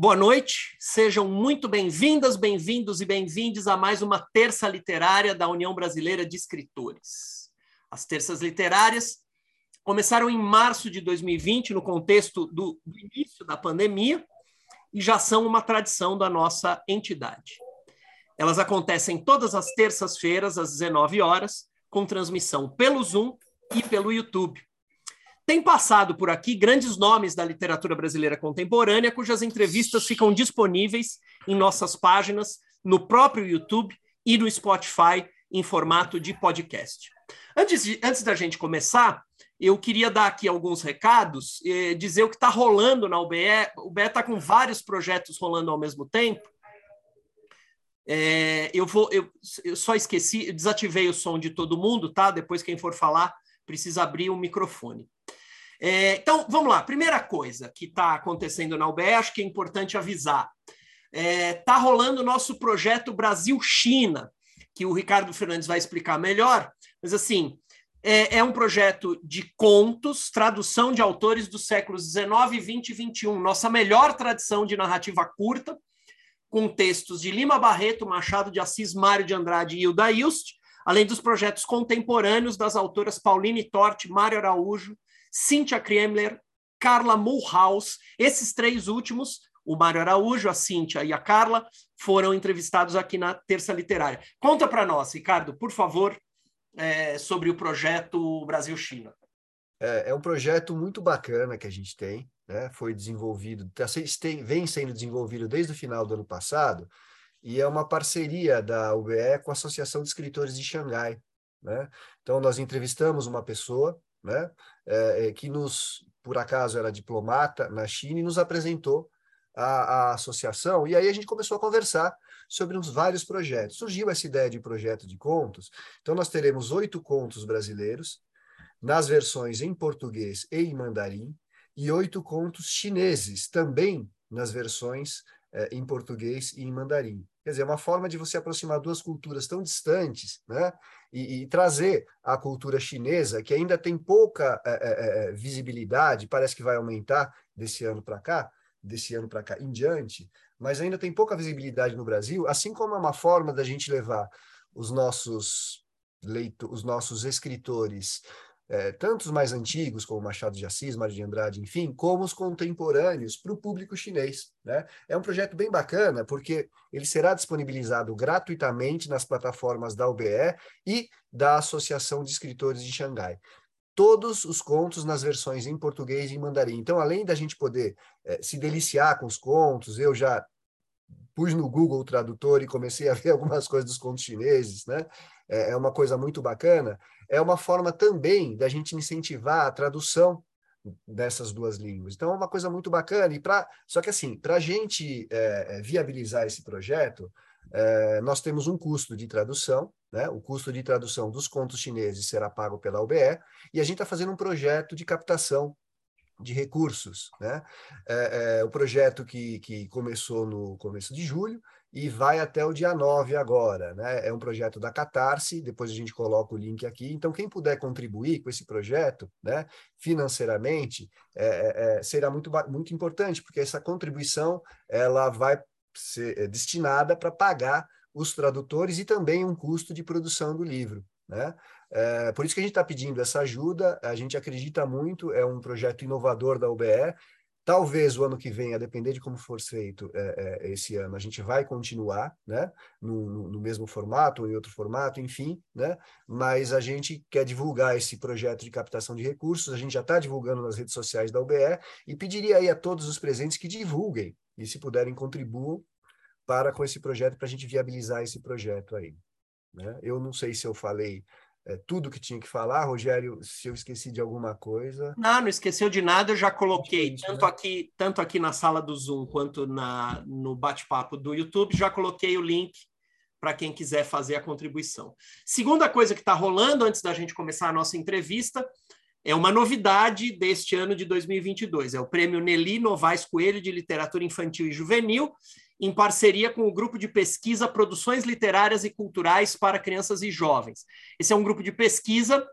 Boa noite, sejam muito bem-vindas, bem-vindos e bem-vindes a mais uma terça literária da União Brasileira de Escritores. As terças literárias começaram em março de 2020, no contexto do, do início da pandemia, e já são uma tradição da nossa entidade. Elas acontecem todas as terças-feiras, às 19 horas, com transmissão pelo Zoom e pelo YouTube. Tem passado por aqui grandes nomes da literatura brasileira contemporânea, cujas entrevistas ficam disponíveis em nossas páginas, no próprio YouTube e no Spotify, em formato de podcast. Antes, de, antes da gente começar, eu queria dar aqui alguns recados, eh, dizer o que está rolando na UBE. O UBE está com vários projetos rolando ao mesmo tempo. É, eu vou, eu, eu só esqueci, desativei o som de todo mundo, tá? Depois quem for falar precisa abrir o microfone. É, então, vamos lá. Primeira coisa que está acontecendo na UBE, acho que é importante avisar. Está é, tá rolando o nosso projeto Brasil-China, que o Ricardo Fernandes vai explicar melhor, mas assim, é, é, um projeto de contos, tradução de autores dos séculos XIX, XX e XXI, nossa melhor tradição de narrativa curta, com textos de Lima Barreto, Machado de Assis, Mário de Andrade e Hilda Ilst, além dos projetos contemporâneos das autoras Pauline Torte, Mário Araújo, Cíntia Kremler, Carla Mulhouse. Esses três últimos, o Mário Araújo, a Cíntia e a Carla, foram entrevistados aqui na Terça Literária. Conta para nós, Ricardo, por favor, é, sobre o projeto Brasil-China. É, é, um projeto muito bacana que a gente tem, né? foi desenvolvido, tá, vem sendo desenvolvido desde o final do ano passado, e é uma parceria da UBE com a Associação de Escritores de Xangai. Né? Então, nós entrevistamos uma pessoa né? É, é, que nos, por acaso, era diplomata na China e nos apresentou a, a, associação, e aí a gente começou a conversar sobre uns vários projetos. Surgiu essa ideia de projeto de contos, então nós teremos oito contos brasileiros, nas versões em português e em mandarim, e oito contos chineses, também nas versões é, em português e em mandarim. Quer dizer, é uma forma de você aproximar duas culturas tão distantes, né? E, e trazer a cultura chinesa, que ainda tem pouca é, é, visibilidade, parece que vai aumentar desse ano para cá, desse ano para cá em diante, mas ainda tem pouca visibilidade no Brasil, assim como é uma forma da gente levar os nossos leito, os nossos escritores é, tanto os mais antigos, como Machado de Assis, Mário de Andrade, enfim, como os contemporâneos para o público chinês. Né? É um projeto bem bacana, porque ele será disponibilizado gratuitamente nas plataformas da UBE e da Associação de Escritores de Xangai. Todos os contos nas versões em português e em mandarim. Então, além da gente poder é, se deliciar com os contos, eu já pus no Google Tradutor e comecei a ver algumas coisas dos contos chineses, né? É, é uma coisa muito bacana é uma forma também da gente incentivar a tradução dessas duas línguas. Então, é uma coisa muito bacana. E pra, só que, assim, para a gente é, é, viabilizar esse projeto, é, nós temos um custo de tradução, né? o custo de tradução dos contos chineses será pago pela UBE, e a gente está fazendo um projeto de captação de recursos. Né? É, é, o projeto que, que começou no começo de julho, e vai até o dia 9 agora. Né? É um projeto da Catarse, depois a gente coloca o link aqui. Então, quem puder contribuir com esse projeto né, financeiramente é, é, é será muito, muito importante, porque essa contribuição ela vai ser é, destinada para pagar os tradutores e também um custo de produção do livro. Né? É, por isso que a gente está pedindo essa ajuda, a gente acredita muito, é um projeto inovador da UBE, Talvez o ano que vem, a depender de como for feito é, é, esse ano, a gente vai continuar, né, no, no, mesmo formato ou em outro formato, enfim, né, mas a gente quer divulgar esse projeto de captação de recursos, a gente já está divulgando nas redes sociais da UBE e pediria aí a todos os presentes que divulguem e, se puderem, contribuam para com esse projeto, para a gente viabilizar esse projeto aí. Né? Eu não sei se eu falei tudo que tinha que falar. Rogério, se eu esqueci de alguma coisa. Não, não esqueceu de nada, eu já coloquei, tanto, aqui, tanto aqui na sala do Zoom quanto na, no bate-papo do YouTube, já coloquei o link para quem quiser fazer a contribuição. Segunda coisa que está rolando antes da gente começar a nossa entrevista é uma novidade deste ano de 2022. É o prêmio Nelly Novaes Coelho de Literatura Infantil e Juvenil, em parceria com o grupo de pesquisa Produções Literárias e Culturais para Crianças e Jovens. Esse é um grupo de pesquisa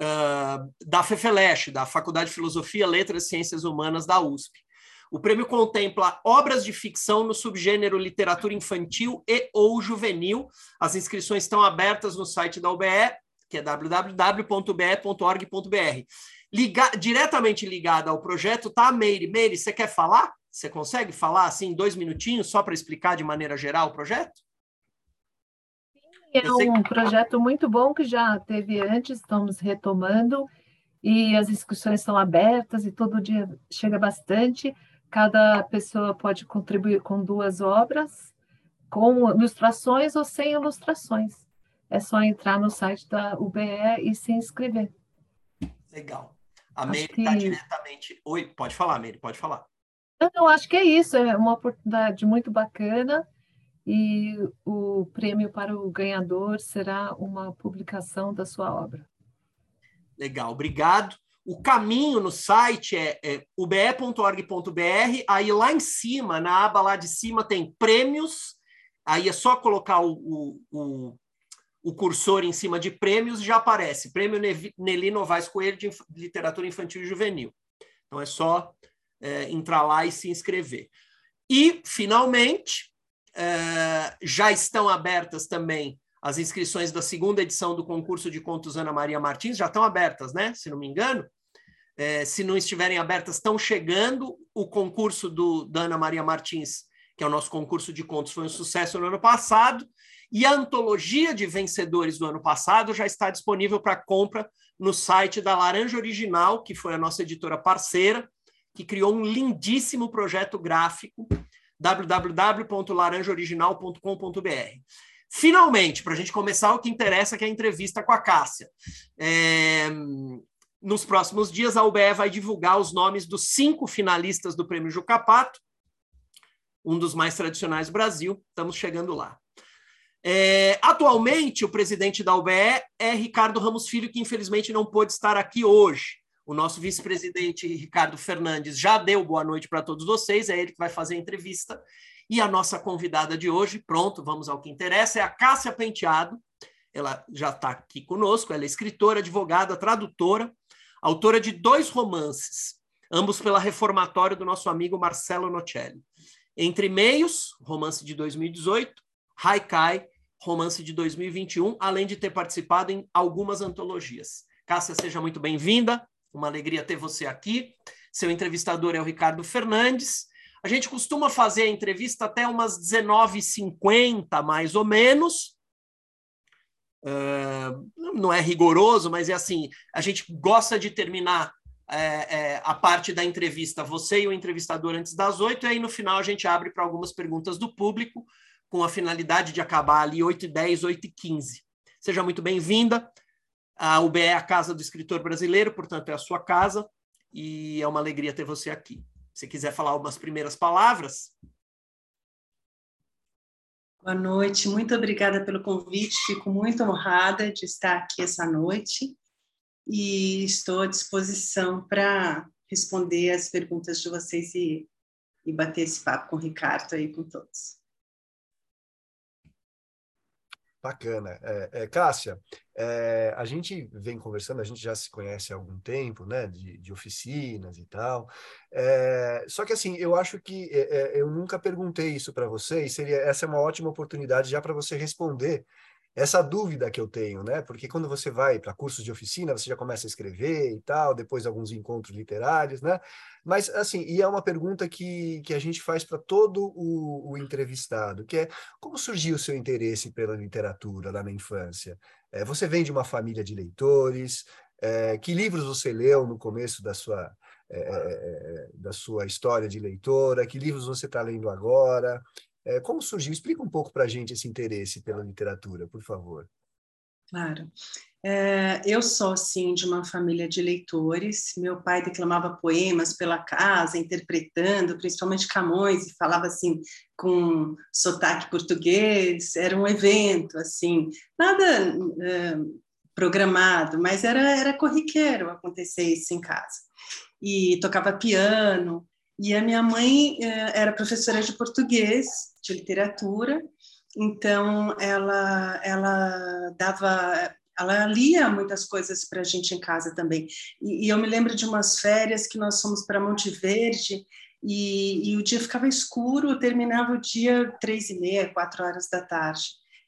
uh, da FEFELESH, da Faculdade de Filosofia, Letras e Ciências Humanas da USP. O prêmio contempla obras de ficção no subgênero literatura infantil e ou juvenil. As inscrições estão abertas no site da UBE, que é www.be.org.br. Liga, diretamente ligada ao projeto a Meire. Meire, você quer falar? Você consegue falar assim, dois minutinhos, só para explicar de maneira geral o projeto? É um projeto muito bom que já teve antes, estamos retomando, e as inscrições estão abertas e todo dia chega bastante. Cada pessoa pode contribuir com duas obras, com ilustrações ou sem ilustrações. É só entrar no site da UBE e se inscrever. Legal. A Meire está que... diretamente. Oi, pode falar, Meire, pode falar. Eu acho que é isso, é uma oportunidade muito bacana e o prêmio para o ganhador será uma publicação da sua obra. Legal, obrigado. O caminho no site é, é ube.org.br, aí lá em cima, na aba lá de cima, tem prêmios, aí é só colocar o, o, o, cursor em cima de prêmios e já aparece, Prêmio Nelly Novaes Coelho de Literatura Infantil e Juvenil. Então é só é, entrar lá e se inscrever. E, finalmente, é, já estão abertas também as inscrições da segunda edição do concurso de contos Ana Maria Martins, já estão abertas, né? Se não me engano. É, se não estiverem abertas, estão chegando. O concurso do, da Ana Maria Martins, que é o nosso concurso de contos, foi um sucesso no ano passado. E a antologia de vencedores do ano passado já está disponível para compra no site da Laranja Original, que foi a nossa editora parceira, que criou um lindíssimo projeto gráfico www.laranjaoriginal.com.br. Finalmente, para a gente começar o que interessa, que é a entrevista com a Cássia. É, nos próximos dias, a UBE vai divulgar os nomes dos cinco finalistas do Prêmio Jucapato, um dos mais tradicionais do Brasil. Estamos chegando lá. É, atualmente, o presidente da UBE é Ricardo Ramos Filho, que infelizmente não pôde estar aqui hoje. O nosso vice-presidente Ricardo Fernandes já deu boa noite para todos vocês, é ele que vai fazer a entrevista. E a nossa convidada de hoje, pronto, vamos ao que interessa, é a Cássia Penteado. Ela já está aqui conosco, ela é escritora, advogada, tradutora, autora de dois romances, ambos pela reformatória do nosso amigo Marcelo Nocelli. Entre Meios, romance de 2018, Haikai, romance de 2021, além de ter participado em algumas antologias. Cássia, seja muito bem-vinda. Uma alegria ter você aqui. Seu entrevistador é o Ricardo Fernandes. A gente costuma fazer a entrevista até umas 19h50, mais ou menos. Uh, não é rigoroso, mas é assim: a gente gosta de terminar é, é, a parte da entrevista, você e o entrevistador, antes das oito, e aí no final a gente abre para algumas perguntas do público, com a finalidade de acabar ali 8h10, 8h15. Seja muito bem-vinda. A UBE é a casa do escritor brasileiro, portanto, é a sua casa, e é uma alegria ter você aqui. Se quiser falar algumas primeiras palavras. Boa noite, muito obrigada pelo convite, fico muito honrada de estar aqui essa noite e estou à disposição para responder as perguntas de vocês e, e bater esse papo com o Ricardo aí com todos. Bacana. É, é, Cássia, é, a gente vem conversando, a gente já se conhece há algum tempo, né, de, de oficinas e tal. É, só que assim, eu acho que é, é, eu nunca perguntei isso para você e seria essa é uma ótima oportunidade já para você responder essa dúvida que eu tenho, né? Porque quando você vai para cursos de oficina, você já começa a escrever e tal, depois alguns encontros literários, né? Mas, assim, e é uma pergunta que, que a gente faz para todo o, o, entrevistado, que é como surgiu o seu interesse pela literatura lá na infância? É, você vem de uma família de leitores? É, que livros você leu no começo da sua, é, é, é da sua história de leitora? Que livros você está lendo agora? É, como surgiu? Explica um pouco para a gente esse interesse pela literatura, por favor. Claro. É, eu sou, sim, de uma família de leitores. Meu pai declamava poemas pela casa, interpretando, principalmente Camões, e falava assim com sotaque português. Era um evento, assim, nada é, programado, mas era, era corriqueiro acontecer isso em casa. E tocava piano. E a minha mãe é, era professora de português, de literatura, então ela ela dava ela lia muitas coisas para a gente em casa também. E, e, eu me lembro de umas férias que nós fomos para Monte Verde e, e o dia ficava escuro, terminava o dia três e meia, quatro horas da tarde.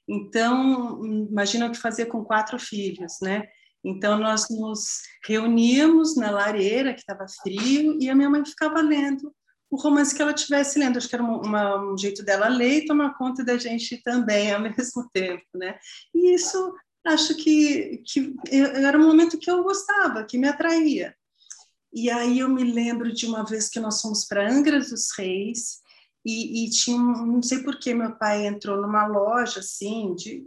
Então, imagina o que fazer com quatro filhos, né? Então, nós nos reuníamos na lareira, que estava frio, e a minha mãe ficava lendo o romance que ela estivesse lendo. Acho que era uma, um jeito dela ler e tomar conta da gente também ao mesmo tempo, né? E isso, acho que, que era um momento que eu gostava, que me atraía. E aí eu me lembro de uma vez que nós fomos para Angra dos Reis e, e tinha, um, não sei por que meu pai entrou numa loja assim, de,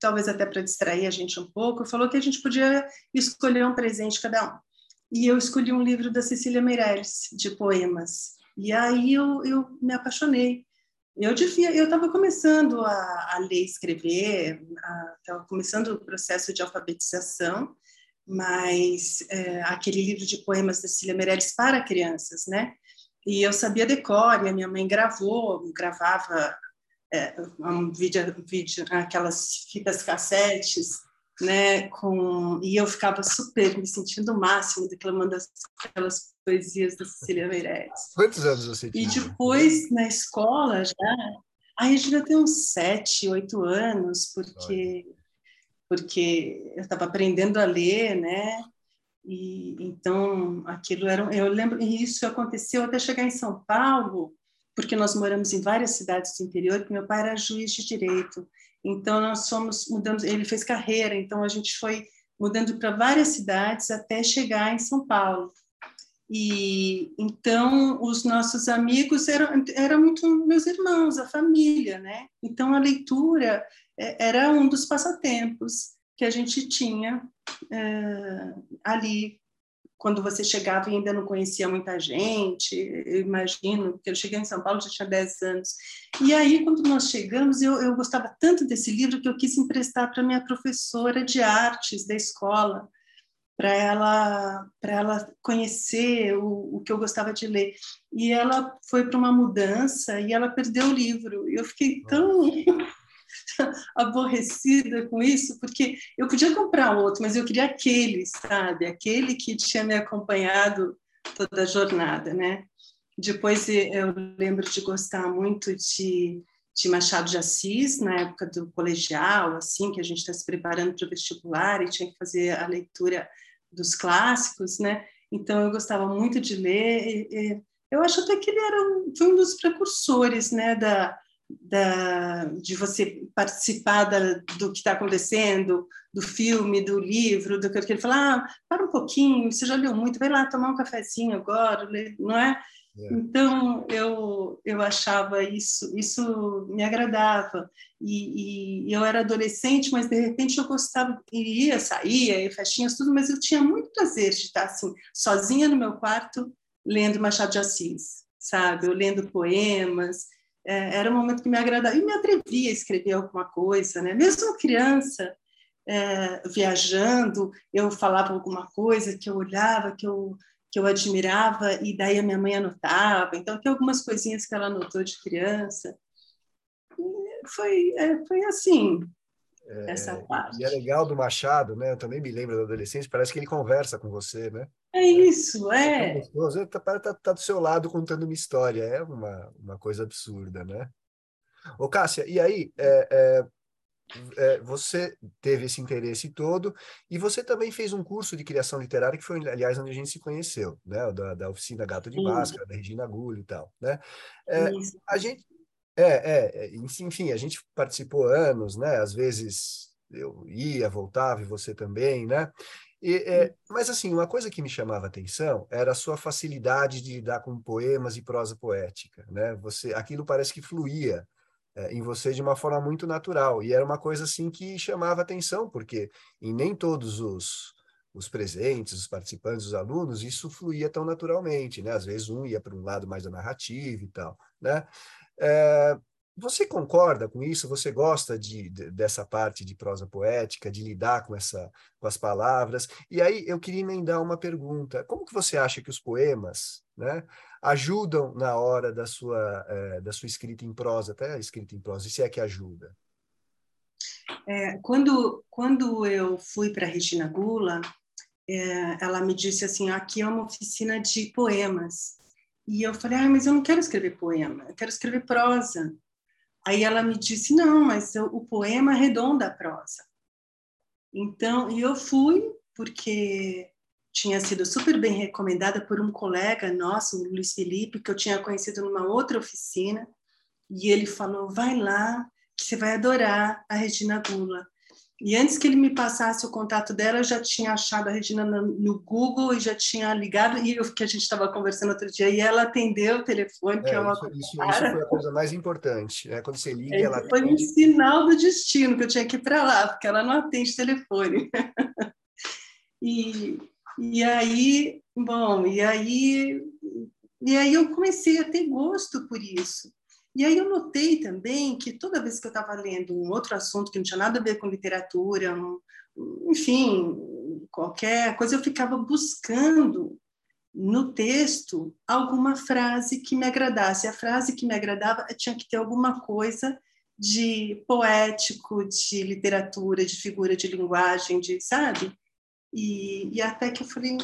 talvez até para distrair a gente um pouco, falou que a gente podia escolher um presente cada um. E eu escolhi um livro da Cecília Meirelles, de poemas. E aí eu, eu me apaixonei. Eu devia, eu estava começando a, a, ler escrever, estava começando o processo de alfabetização, mas é, aquele livro de poemas da Cecília Meirelles para crianças, né? E eu sabia decore, a minha mãe gravou, gravava é, um vídeo, vídeo, aquelas fitas cassetes, né? Com e eu ficava super me sentindo o máximo declamando aquelas poesias da Cecília Meirelles. Quantos anos você tinha? E depois na escola já, aí eu devia ter uns sete, oito anos, porque Olha porque eu estava aprendendo a ler, né? E então aquilo era, eu lembro, e isso aconteceu até chegar em São Paulo, porque nós moramos em várias cidades do interior, porque meu pai era juiz de direito. Então nós fomos mudando, ele fez carreira, então a gente foi mudando para várias cidades até chegar em São Paulo. E então os nossos amigos eram, eram muito meus irmãos, a família, né? Então a leitura é, era um dos passatempos que a gente tinha é, ali quando você chegava e ainda não conhecia muita gente, eu imagino, porque eu cheguei em São Paulo, já tinha 10 anos. E aí, quando nós chegamos, eu, eu gostava tanto desse livro que eu quis emprestar para minha professora de artes da escola, para ela, ela conhecer o, o que eu gostava de ler. E ela foi para uma mudança e ela perdeu o livro. Eu fiquei tão aborrecida com isso, porque eu podia comprar outro, mas eu queria aquele, sabe? Aquele que tinha me acompanhado toda a jornada, né? Depois eu lembro de gostar muito de, de Machado de Assis, na época do colegial, assim, que a gente está se preparando para o vestibular e tinha que fazer a leitura dos clássicos, né? Então eu gostava muito de ler. E, e, eu acho até que ele era um, um dos precursores, né, da, da, de você participar da, do que está acontecendo, do filme, do livro, do que ele fala, ah, para um pouquinho, você já leu muito, vai lá tomar um cafezinho agora, não é? é? Então eu eu achava isso isso me agradava e, e, eu era adolescente, mas de repente eu gostava iria saía, ia festinhas tudo, mas eu tinha muito prazer de estar assim sozinha no meu quarto lendo Machado de Assis, sabe? Eu lendo poemas é, era um momento que me agradava e me atrevia a escrever alguma coisa, né? Mesmo criança, é, viajando, eu falava alguma coisa que eu olhava, que eu que eu admirava e daí a minha mãe anotava. Então tem algumas coisinhas que ela anotou de criança. E foi é, foi assim. É, essa parte. E é legal do Machado, né? Eu também me lembro da adolescência, parece que ele conversa com você, né? É isso, é. é gostoso. Tá, tá, tá, do seu lado contando uma história, é uma, uma coisa absurda, né? Ô, Cássia, e aí, é, é, é, você teve esse interesse todo e você também fez um curso de criação literária que foi, aliás, onde a gente se conheceu, né? Da, da oficina Gato de Máscara, da Regina Agulho e tal, né? É, a gente, é, é, enfim, a gente participou anos, né? Às vezes eu ia, voltava e você também, né? E, é, mas, assim, uma coisa que me chamava atenção era a sua facilidade de lidar com poemas e prosa poética, né? Você, aquilo parece que fluía é, em você de uma forma muito natural. E era uma coisa, assim, que chamava atenção, porque em nem todos os, os presentes, os participantes, os alunos, isso fluía tão naturalmente, né? Às vezes um ia para um lado mais da narrativa e tal, né? É, você concorda com isso? Você gosta de, de, dessa parte de prosa poética, de lidar com essa com as palavras? E aí eu queria emendar uma pergunta: como que você acha que os poemas, né, ajudam na hora da sua é, da sua escrita em prosa, até a escrita em prosa, e se é que ajuda? É, quando quando eu fui para Regina Gula, é, ela me disse assim: aqui é uma oficina de poemas. E eu falei, ah, mas eu não quero escrever poema, eu quero escrever prosa. Aí ela me disse, não, mas o poema arredonda a prosa. Então, e eu fui, porque tinha sido super bem recomendada por um colega nosso, o Luiz Felipe, que eu tinha conhecido numa outra oficina, e ele falou, vai lá, que você vai adorar a Regina Gula. E antes que ele me passasse o contato dela, eu já tinha achado a Regina no, Google e já tinha ligado, e eu, que a gente estava conversando outro dia, e ela atendeu o telefone, que é, é uma isso, coisa isso, isso, foi a coisa mais importante, né? Quando você liga, é, ela Foi atende... um sinal do destino que eu tinha que ir para lá, porque ela não atende telefone. e, e aí, bom, e aí, e aí eu comecei a ter gosto por isso. E aí eu notei também que toda vez que eu estava lendo um outro assunto que não tinha nada a ver com literatura, um, enfim, qualquer coisa, eu ficava buscando no texto alguma frase que me agradasse. A frase que me agradava tinha que ter alguma coisa de poético, de literatura, de figura de linguagem, de sabe? E, e até que eu falei,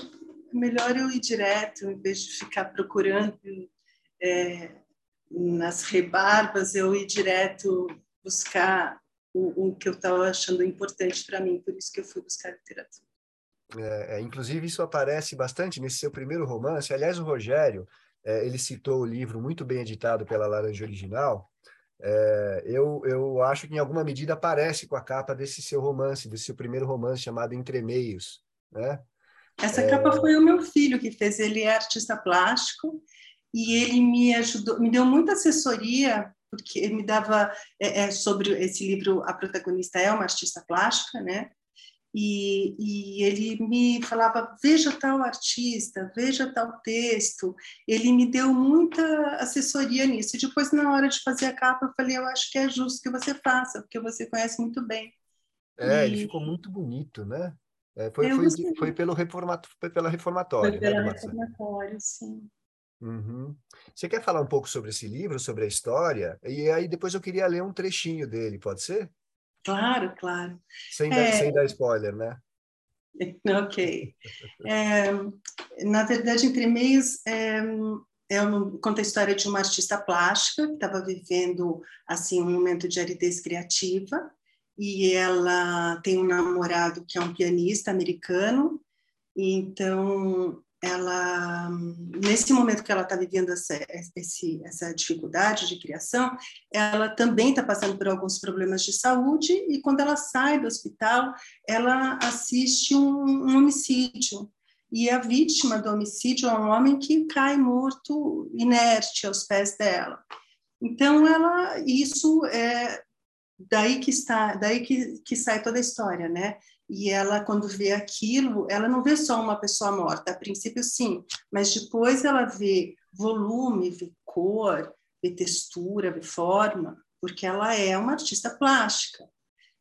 melhor eu ir direto, em vez de ficar procurando é, nas rebarbas, eu ir direto buscar o, o que eu estava achando importante para mim, por isso que eu fui buscar literatura. É, é, inclusive, isso aparece bastante nesse seu primeiro romance. Aliás, o Rogério, é, ele citou o livro muito bem editado pela Laranja Original. É, eu, eu acho que, em alguma medida, aparece com a capa desse seu romance, desse seu primeiro romance chamado Entre Meios. Né? Essa capa é. foi o meu filho que fez. Ele é artista plástico e ele me ajudou, me deu muita assessoria, porque ele me dava é, é, sobre esse livro, a protagonista é uma artista plástica, né? E, e, ele me falava veja tal artista, veja tal texto. Ele me deu muita assessoria nisso. E depois, na hora de fazer a capa, eu falei: eu acho que é justo que você faça, porque você conhece muito bem. É, e... ele ficou muito bonito, né? É, foi, foi, foi, pelo reformato, foi pela reformatória. Foi pela né, reformatória, sim. Uhum. Você quer falar um pouco sobre esse livro, sobre a história? E aí depois eu queria ler um trechinho dele, pode ser? Claro, claro. Sem, é... dar, sem dar spoiler, né? Ok. É, na verdade, Entre Meios é, é um, conta a história de uma artista plástica que estava vivendo assim um momento de aridez criativa e ela tem um namorado que é um pianista americano. E então ela nesse momento que ela está vivendo essa, esse, essa dificuldade de criação, ela também está passando por alguns problemas de saúde e quando ela sai do hospital, ela assiste um, um homicídio e a vítima do homicídio é um homem que cai morto, inerte aos pés dela. Então ela, isso é daí que está, daí que, que sai toda a história, né? e ela, quando vê aquilo, ela não vê só uma pessoa morta, a princípio sim, mas depois ela vê volume, vê cor, vê textura, vê forma, porque ela é uma artista plástica.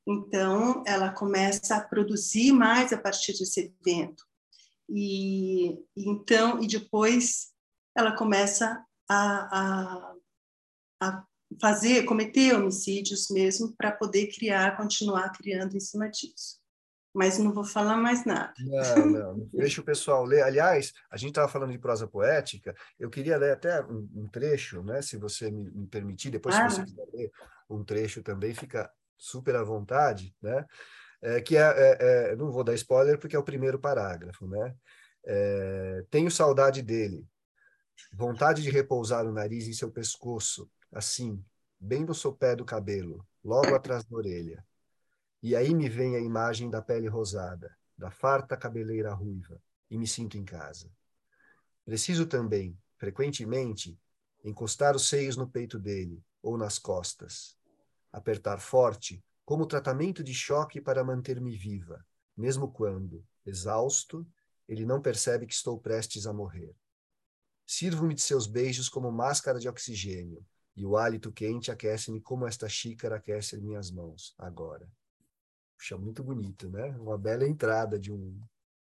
Então, ela começa a produzir mais a partir desse evento. E então, e depois ela começa a, a, a fazer, cometer homicídios mesmo para poder criar, continuar criando em cima disso mas não vou falar mais nada. Não, não, deixa o pessoal ler. Aliás, a gente estava falando de prosa poética, eu queria ler até um, um trecho, né, se você me, me permitir, depois ah. se você quiser ler um trecho também, fica super à vontade, né? É, que é, é, é, não vou dar spoiler porque é o primeiro parágrafo, né? É, tenho saudade dele, vontade de repousar o nariz em seu pescoço, assim, bem no sopé do cabelo, logo atrás da orelha e aí me vem a imagem da pele rosada, da farta cabeleira ruiva, e me sinto em casa. Preciso também, frequentemente, encostar os seios no peito dele ou nas costas, apertar forte, como tratamento de choque para manter-me viva, mesmo quando, exausto, ele não percebe que estou prestes a morrer. Sirvo-me de seus beijos como máscara de oxigênio, e o hálito quente aquece-me como esta xícara aquece minhas mãos, agora. Puxa, muito bonito, né? Uma bela entrada de um,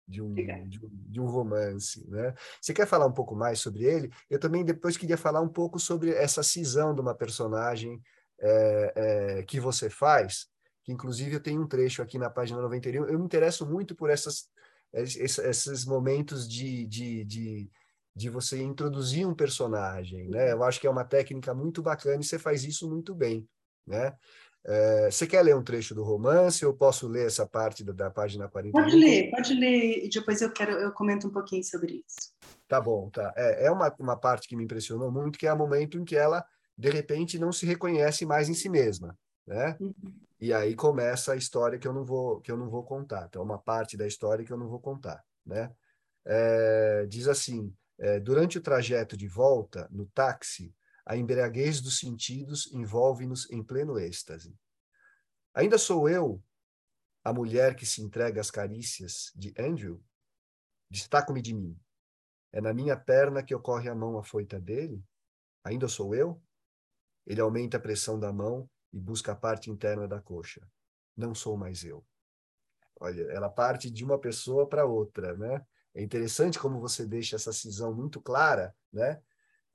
de um, de um, de um, romance, né? Você quer falar um pouco mais sobre ele? Eu também depois queria falar um pouco sobre essa cisão de uma personagem é, é, que você faz, que inclusive eu tenho um trecho aqui na página 91. Eu me interesso muito por essas, esses momentos de, de, de, de você introduzir um personagem, né? Eu acho que é uma técnica muito bacana e você faz isso muito bem, né? É, você quer ler um trecho do romance? Eu posso ler essa parte da, da página 41? Pode ler, pode ler, e depois eu quero eu comento um pouquinho sobre isso. Tá bom, tá. É, é uma, uma parte que me impressionou muito, que é o momento em que ela, de repente, não se reconhece mais em si mesma, né? Uhum. E aí começa a história que eu não vou que eu não vou contar. Então, uma parte da história que eu não vou contar, né? É, diz assim: é, durante o trajeto de volta no táxi, a embriaguez dos sentidos envolve-nos em pleno êxtase. Ainda sou eu a mulher que se entrega às carícias de Andrew? Destaco-me de mim. É na minha perna que ocorre a mão afoita dele? Ainda sou eu? Ele aumenta a pressão da mão e busca a parte interna da coxa. Não sou mais eu. Olha, ela parte de uma pessoa para outra, né? É interessante como você deixa essa cisão muito clara, né?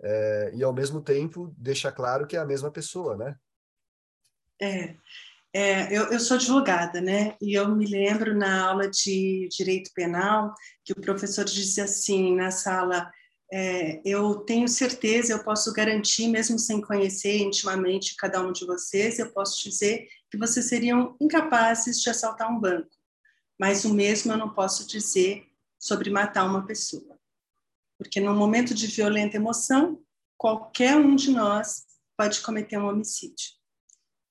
é, e ao mesmo tempo deixa claro que é a mesma pessoa, né? É, é eu, eu, sou advogada, né? E eu me lembro na aula de direito penal que o professor dizia assim na sala: é, eu tenho certeza, eu posso garantir, mesmo sem conhecer intimamente cada um de vocês, eu posso dizer que vocês seriam incapazes de assaltar um banco. Mas o mesmo eu não posso dizer sobre matar uma pessoa. Porque no momento de violenta emoção, qualquer um de nós pode cometer um homicídio,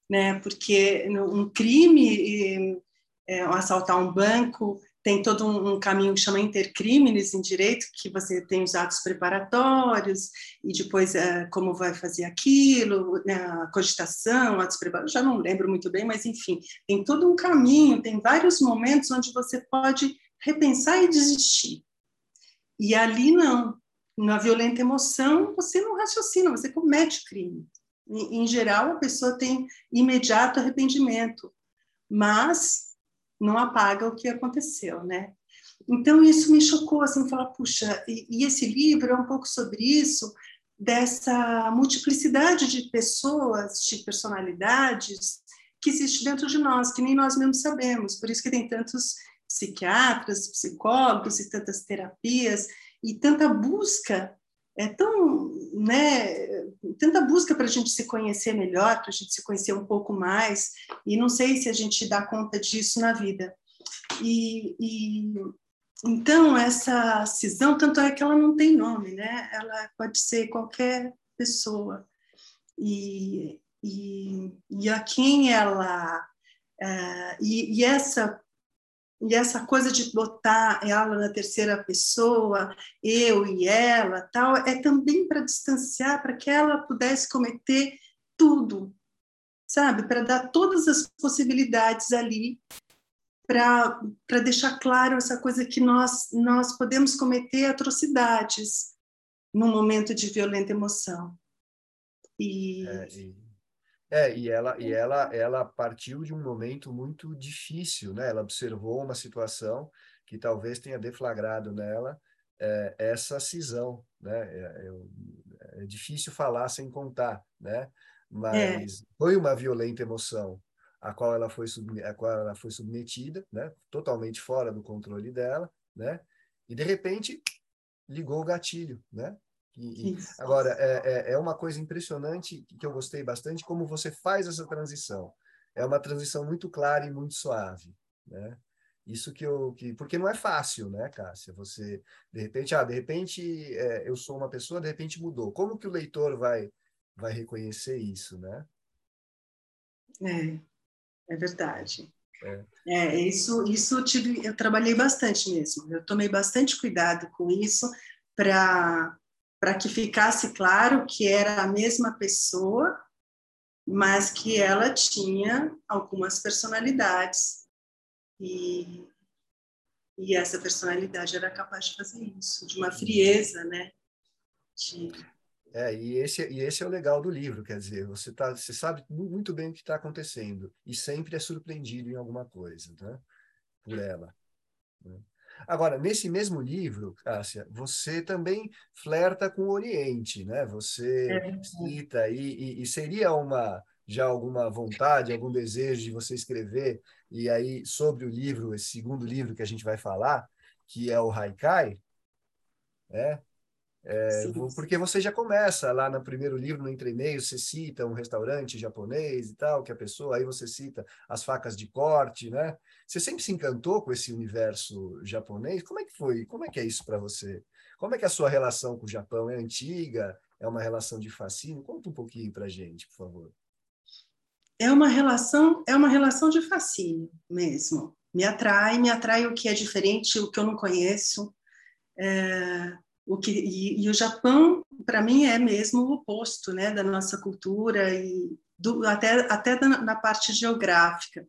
né? Porque um crime, é, assaltar um banco, tem todo um, caminho que chama intercrimes em direito, que você tem os atos preparatórios e depois é, como vai fazer aquilo, né, a cogitação, atos preparatórios, já não lembro muito bem, mas enfim, tem todo um caminho, tem vários momentos onde você pode repensar e desistir. E ali não. Na violenta emoção, você não raciocina, você comete crime. Em, em geral, a pessoa tem imediato arrependimento, mas não apaga o que aconteceu, né? Então, isso me chocou, assim, falar, puxa, e, e esse livro é um pouco sobre isso, dessa multiplicidade de pessoas, de personalidades que existe dentro de nós, que nem nós mesmos sabemos. Por isso que tem tantos psiquiatras, psicólogos e tantas terapias e tanta busca é tão, né, tanta busca para a gente se conhecer melhor, para a gente se conhecer um pouco mais, e não sei se a gente dá conta disso na vida. E, e então essa cisão, tanto é que ela não tem nome, né? Ela pode ser qualquer pessoa. E, e, e a quem ela é, e, e, essa e essa coisa de botar ela na terceira pessoa, eu e ela, tal, é também para distanciar, para que ela pudesse cometer tudo, sabe? Para dar todas as possibilidades ali, para deixar claro essa coisa que nós, nós podemos cometer atrocidades num momento de violenta emoção. E... É, é, e ela, e ela, ela partiu de um momento muito difícil, né? Ela observou uma situação que talvez tenha deflagrado nela é, essa cisão, né? É, é, é, difícil falar sem contar, né? Mas é. foi uma violenta emoção a qual ela foi a qual ela foi submetida, né? Totalmente fora do controle dela, né? E de repente ligou o gatilho, né? E, agora, é, é, é uma coisa impressionante que eu gostei bastante como você faz essa transição. É uma transição muito clara e muito suave, né? Isso que eu que porque não é fácil, né, Cássia? Você de repente, ah, de repente é, eu sou uma pessoa, de repente mudou. Como que o leitor vai vai reconhecer isso, né? É, é verdade. É. é, isso, isso eu, tive, eu trabalhei bastante mesmo. Eu tomei bastante cuidado com isso para para que ficasse claro que era a mesma pessoa, mas que ela tinha algumas personalidades. E, e essa personalidade era capaz de fazer isso, de uma frieza, né? De... É, e esse, e esse é o legal do livro, quer dizer, você, tá, você sabe muito bem o que está acontecendo e sempre é surpreendido em alguma coisa, né? Por ela. Né? Agora, nesse mesmo livro, Cássia, você também flerta com o Oriente, né? Você é. cita e, e, e seria uma já alguma vontade, algum desejo de você escrever e aí sobre o livro, esse segundo livro que a gente vai falar, que é o Haikai, né? É, porque você já começa lá no primeiro livro, no Entre e você cita um restaurante japonês e tal, que a pessoa, aí você cita as facas de corte, né? Você sempre se encantou com esse universo japonês? Como é que foi? Como é que é isso para você? Como é que é a sua relação com o Japão? É antiga? É uma relação de fascínio? Conta um pouquinho para gente, por favor. É uma relação, é uma relação de fascínio mesmo. Me atrai, me atrai o que é diferente, o que eu não conheço. É, o que, e, e o Japão, para mim, é mesmo o oposto né, da nossa cultura e do, até, até na parte geográfica.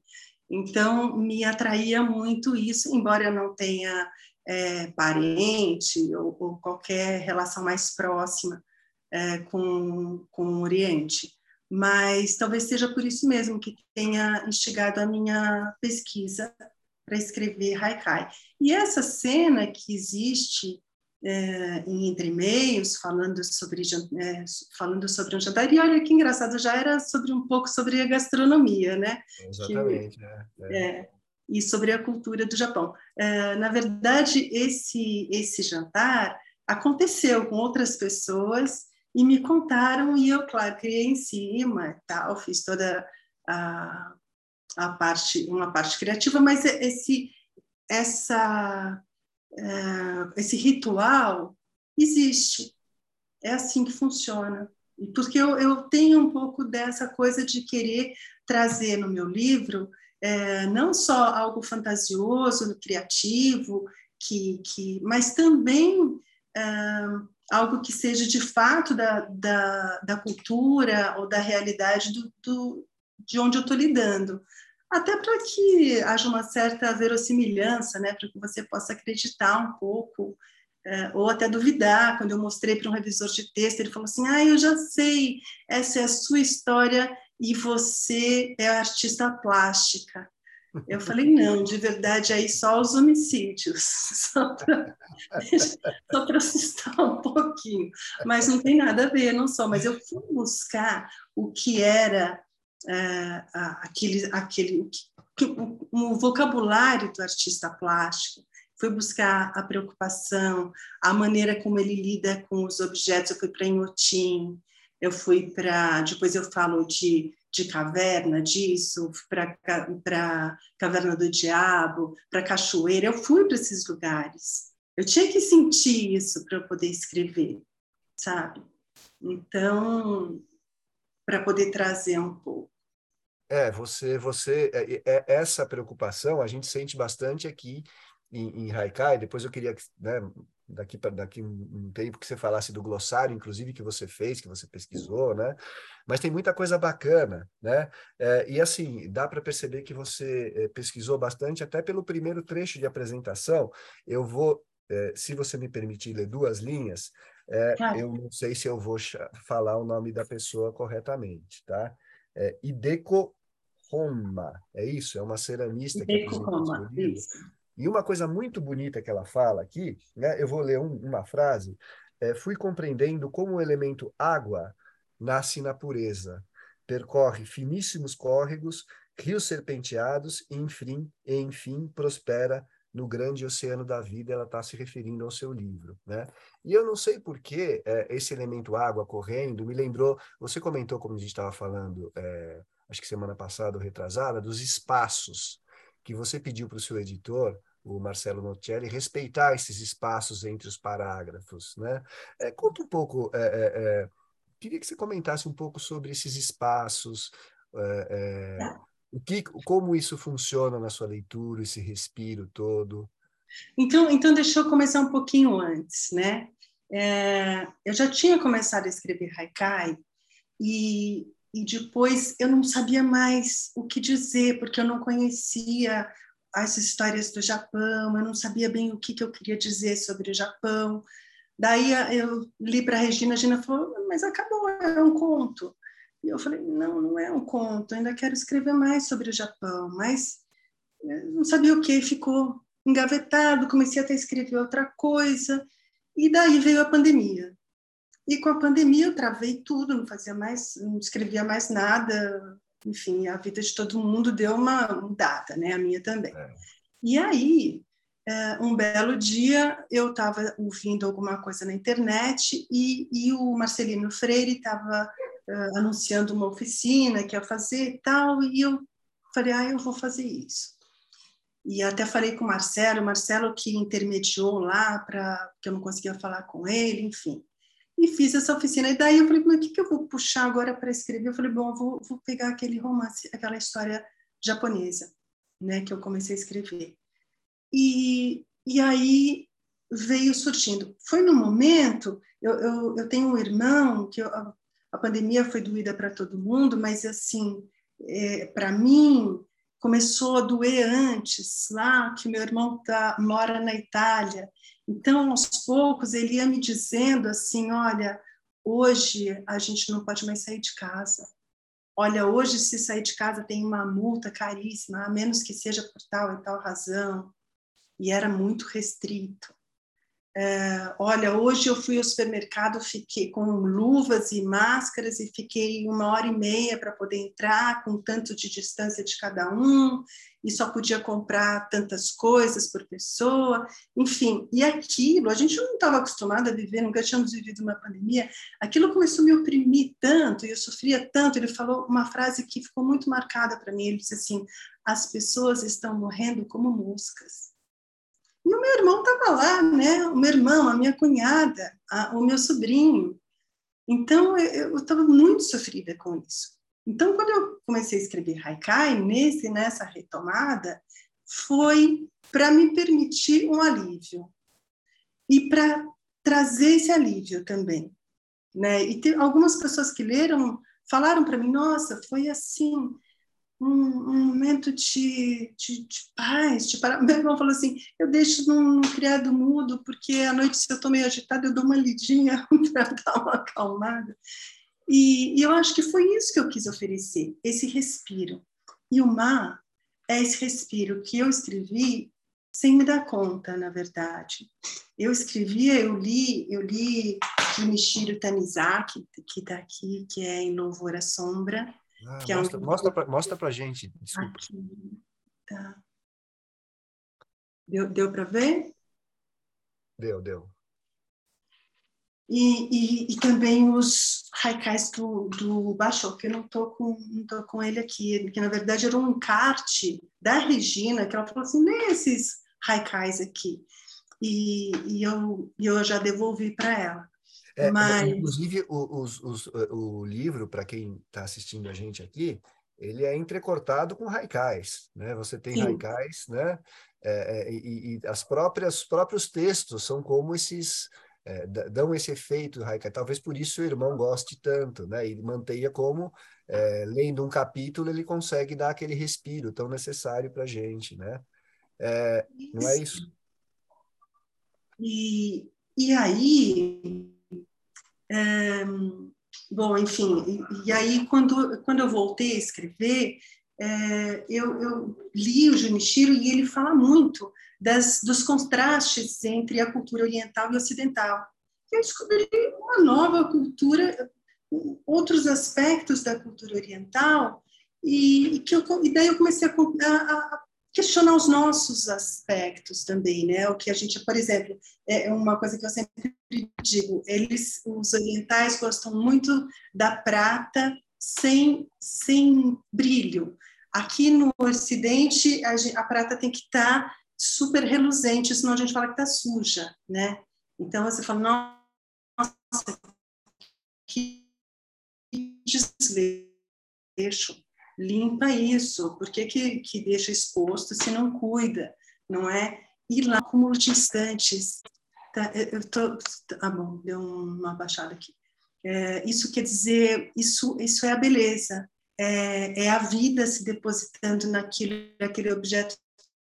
Então, me atraía muito isso, embora eu não tenha é, parente ou, ou, qualquer relação mais próxima é, com, com o Oriente. Mas talvez seja por isso mesmo que tenha instigado a minha pesquisa para escrever Haikai. E essa cena que existe é, em entre meios falando sobre é, falando sobre um jantar. E olha que engraçado já era sobre um pouco sobre a gastronomia né? Exatamente que, é, é. é, e sobre a cultura do Japão. É, na verdade esse esse jantar aconteceu com outras pessoas e me contaram e eu claro criei em cima tal fiz toda a, a parte uma parte criativa mas esse essa esse ritual existe. É assim que funciona. Porque eu, eu tenho um pouco dessa coisa de querer trazer no meu livro é, não só algo fantasioso, criativo, que, que, mas também é, algo que seja de fato da, da, da cultura ou da realidade do, do de onde eu estou lidando até para que haja uma certa verossimilhança, né, para que você possa acreditar um pouco, é, ou até duvidar. Quando eu mostrei para um revisor de texto, ele falou assim: Ah, eu já sei, essa é a sua história e você é artista plástica. Eu falei, não, de verdade, aí só os homicídios, só para assustar um pouquinho. Mas não tem nada a ver, não só. Mas eu fui buscar o que era é, aquele, aquele o vocabulário do artista plástico, foi buscar a preocupação, a maneira como ele lida com os objetos. Eu fui para Inhotim, eu fui para. Depois eu falo de, de caverna, disso, para Caverna do Diabo, para Cachoeira. Eu fui para esses lugares. Eu tinha que sentir isso para poder escrever, sabe? Então, para poder trazer um pouco. É, você, você, é, é, essa preocupação a gente sente bastante aqui em, em Haikai. Depois eu queria, né, daqui para daqui um, um, tempo que você falasse do glossário, inclusive que você fez, que você pesquisou, né? Mas tem muita coisa bacana, né? É, e assim dá para perceber que você é, pesquisou bastante, até pelo primeiro trecho de apresentação. Eu vou, é, se você me permitir ler duas linhas, é, eu não sei se eu vou falar o nome da pessoa corretamente, tá? é Ideco Roma, é isso? É uma ceramista que Roma. E uma coisa muito bonita que ela fala aqui, né? eu vou ler um, uma frase, é, fui compreendendo como o elemento água nasce na pureza, percorre finíssimos córregos, rios serpenteados e, enfim, e, enfim prospera no grande oceano da vida, ela está se referindo ao seu livro, né? E eu não sei por que é, esse elemento água correndo me lembrou, você comentou, como a gente estava falando, é, acho que semana passada ou retrasada, dos espaços que você pediu para o seu editor, o Marcelo Nocelli, respeitar esses espaços entre os parágrafos, né? É, conta um pouco, é, é, é queria que você comentasse um pouco sobre esses espaços, é, o que, como isso funciona na sua leitura, esse respiro todo? Então, então deixa eu começar um pouquinho antes, né? É, eu já tinha começado a escrever haikai e, e depois eu não sabia mais o que dizer porque eu não conhecia as histórias do Japão, eu não sabia bem o que, que eu queria dizer sobre o Japão. Daí eu li para a Regina, a Regina falou, mas acabou, é um conto. E eu falei, não, não é um conto, ainda quero escrever mais sobre o Japão, mas eh, não sabia o que, ficou engavetado, comecei até a escrever outra coisa, e daí veio a pandemia. E com a pandemia eu travei tudo, não fazia mais, não escrevia mais nada, enfim, a vida de todo mundo deu uma mudada, né? A minha também. É. E aí é, um belo dia eu estava ouvindo alguma coisa na internet e, e o Marcelino Freire estava uh, anunciando uma oficina que ia fazer e tal, e eu falei, ah, eu vou fazer isso. E até falei com o Marcelo, o Marcelo que intermediou lá, para que eu não conseguia falar com ele, enfim. E fiz essa oficina. E daí eu falei, mas o que, que eu vou puxar agora para escrever? Eu falei, bom, eu vou, vou pegar aquele romance, aquela história japonesa, né, que eu comecei a escrever. E, e aí veio surgindo. Foi no momento, eu, eu, eu tenho um irmão que eu, a, a pandemia foi doída para todo mundo, mas assim, é, para mim, começou a doer antes, lá que meu irmão tá, mora na Itália. Então, aos poucos, ele ia me dizendo assim: olha, hoje a gente não pode mais sair de casa. Olha, hoje, se sair de casa, tem uma multa caríssima, a menos que seja por tal e tal razão. E era muito restrito. É, olha, hoje eu fui ao supermercado, fiquei com luvas e máscaras e fiquei uma hora e meia para poder entrar, com tanto de distância de cada um, e só podia comprar tantas coisas por pessoa, enfim. E aquilo, a gente não estava acostumado a viver, nunca tínhamos vivido uma pandemia, aquilo começou a me oprimir tanto, e eu sofria tanto. Ele falou uma frase que ficou muito marcada para mim: ele disse assim, as pessoas estão morrendo como moscas. E o meu irmão estava lá, né? O meu irmão, a minha cunhada, a, o meu sobrinho. Então, eu estava muito sofrida com isso. Então, quando eu comecei a escrever Haikai, nesse, nessa retomada, foi para me permitir um alívio. E para trazer esse alívio também. Né? E algumas pessoas que leram falaram para mim, nossa, foi assim, um, um momento de, de, de, paz, de parar. Meu irmão falou assim: eu deixo num criado mudo, porque à noite, se eu estou meio agitada, eu dou uma lidinha para dar uma acalmada. E, e, eu acho que foi isso que eu quis oferecer, esse respiro. E o mar é esse respiro que eu escrevi sem me dar conta, na verdade. Eu escrevia, eu li, eu li Junichiro Tanizaki, que está aqui, que é Em Louvor à Sombra, ah, que mostra, é um... mostra, pra, mostra pra gente, desculpa. Aqui, tá. Deu, deu para ver? Deu, deu. E, e, e, também os haikais do, do Baixo, que eu não estou com, não tô com ele aqui, que na verdade era um encarte da Regina, que ela falou assim, nem esses haikais aqui. E, e eu, eu já devolvi para ela. É, Mas... Inclusive, o, os, os, o livro, para quem está assistindo a gente aqui, ele é entrecortado com haikais, né? Você tem Sim. haikais, né? É, é, e, e, as próprias próprios textos são como esses é, dão esse efeito haikai. Talvez por isso o irmão goste tanto, né? E mantenha como é, lendo um capítulo ele consegue dar aquele respiro tão necessário para gente, né? É, não é isso? E, e aí é, bom, enfim, e, e, aí quando, quando eu voltei a escrever, é, eu, eu, li o Junichiro e ele fala muito das, dos contrastes entre a cultura oriental e ocidental. Eu descobri uma nova cultura, outros aspectos da cultura oriental, e, e que eu, e daí eu comecei a, a, questionar os nossos aspectos também, né? O que a gente, por exemplo, é uma coisa que eu sempre digo, eles, os orientais gostam muito da prata sem sem brilho. Aqui no Ocidente, a, a prata tem que estar tá super reluzente, senão a gente fala que está suja, né? Então você fala, nossa, que desleixo limpa isso, por que, que, que deixa exposto se não cuida, não é? E lá acúmulo de instantes, tá, eu tô, ah, bom, deu uma baixada aqui. É, isso quer dizer, isso, isso é a beleza, é, é a vida se depositando naquilo, naquele objeto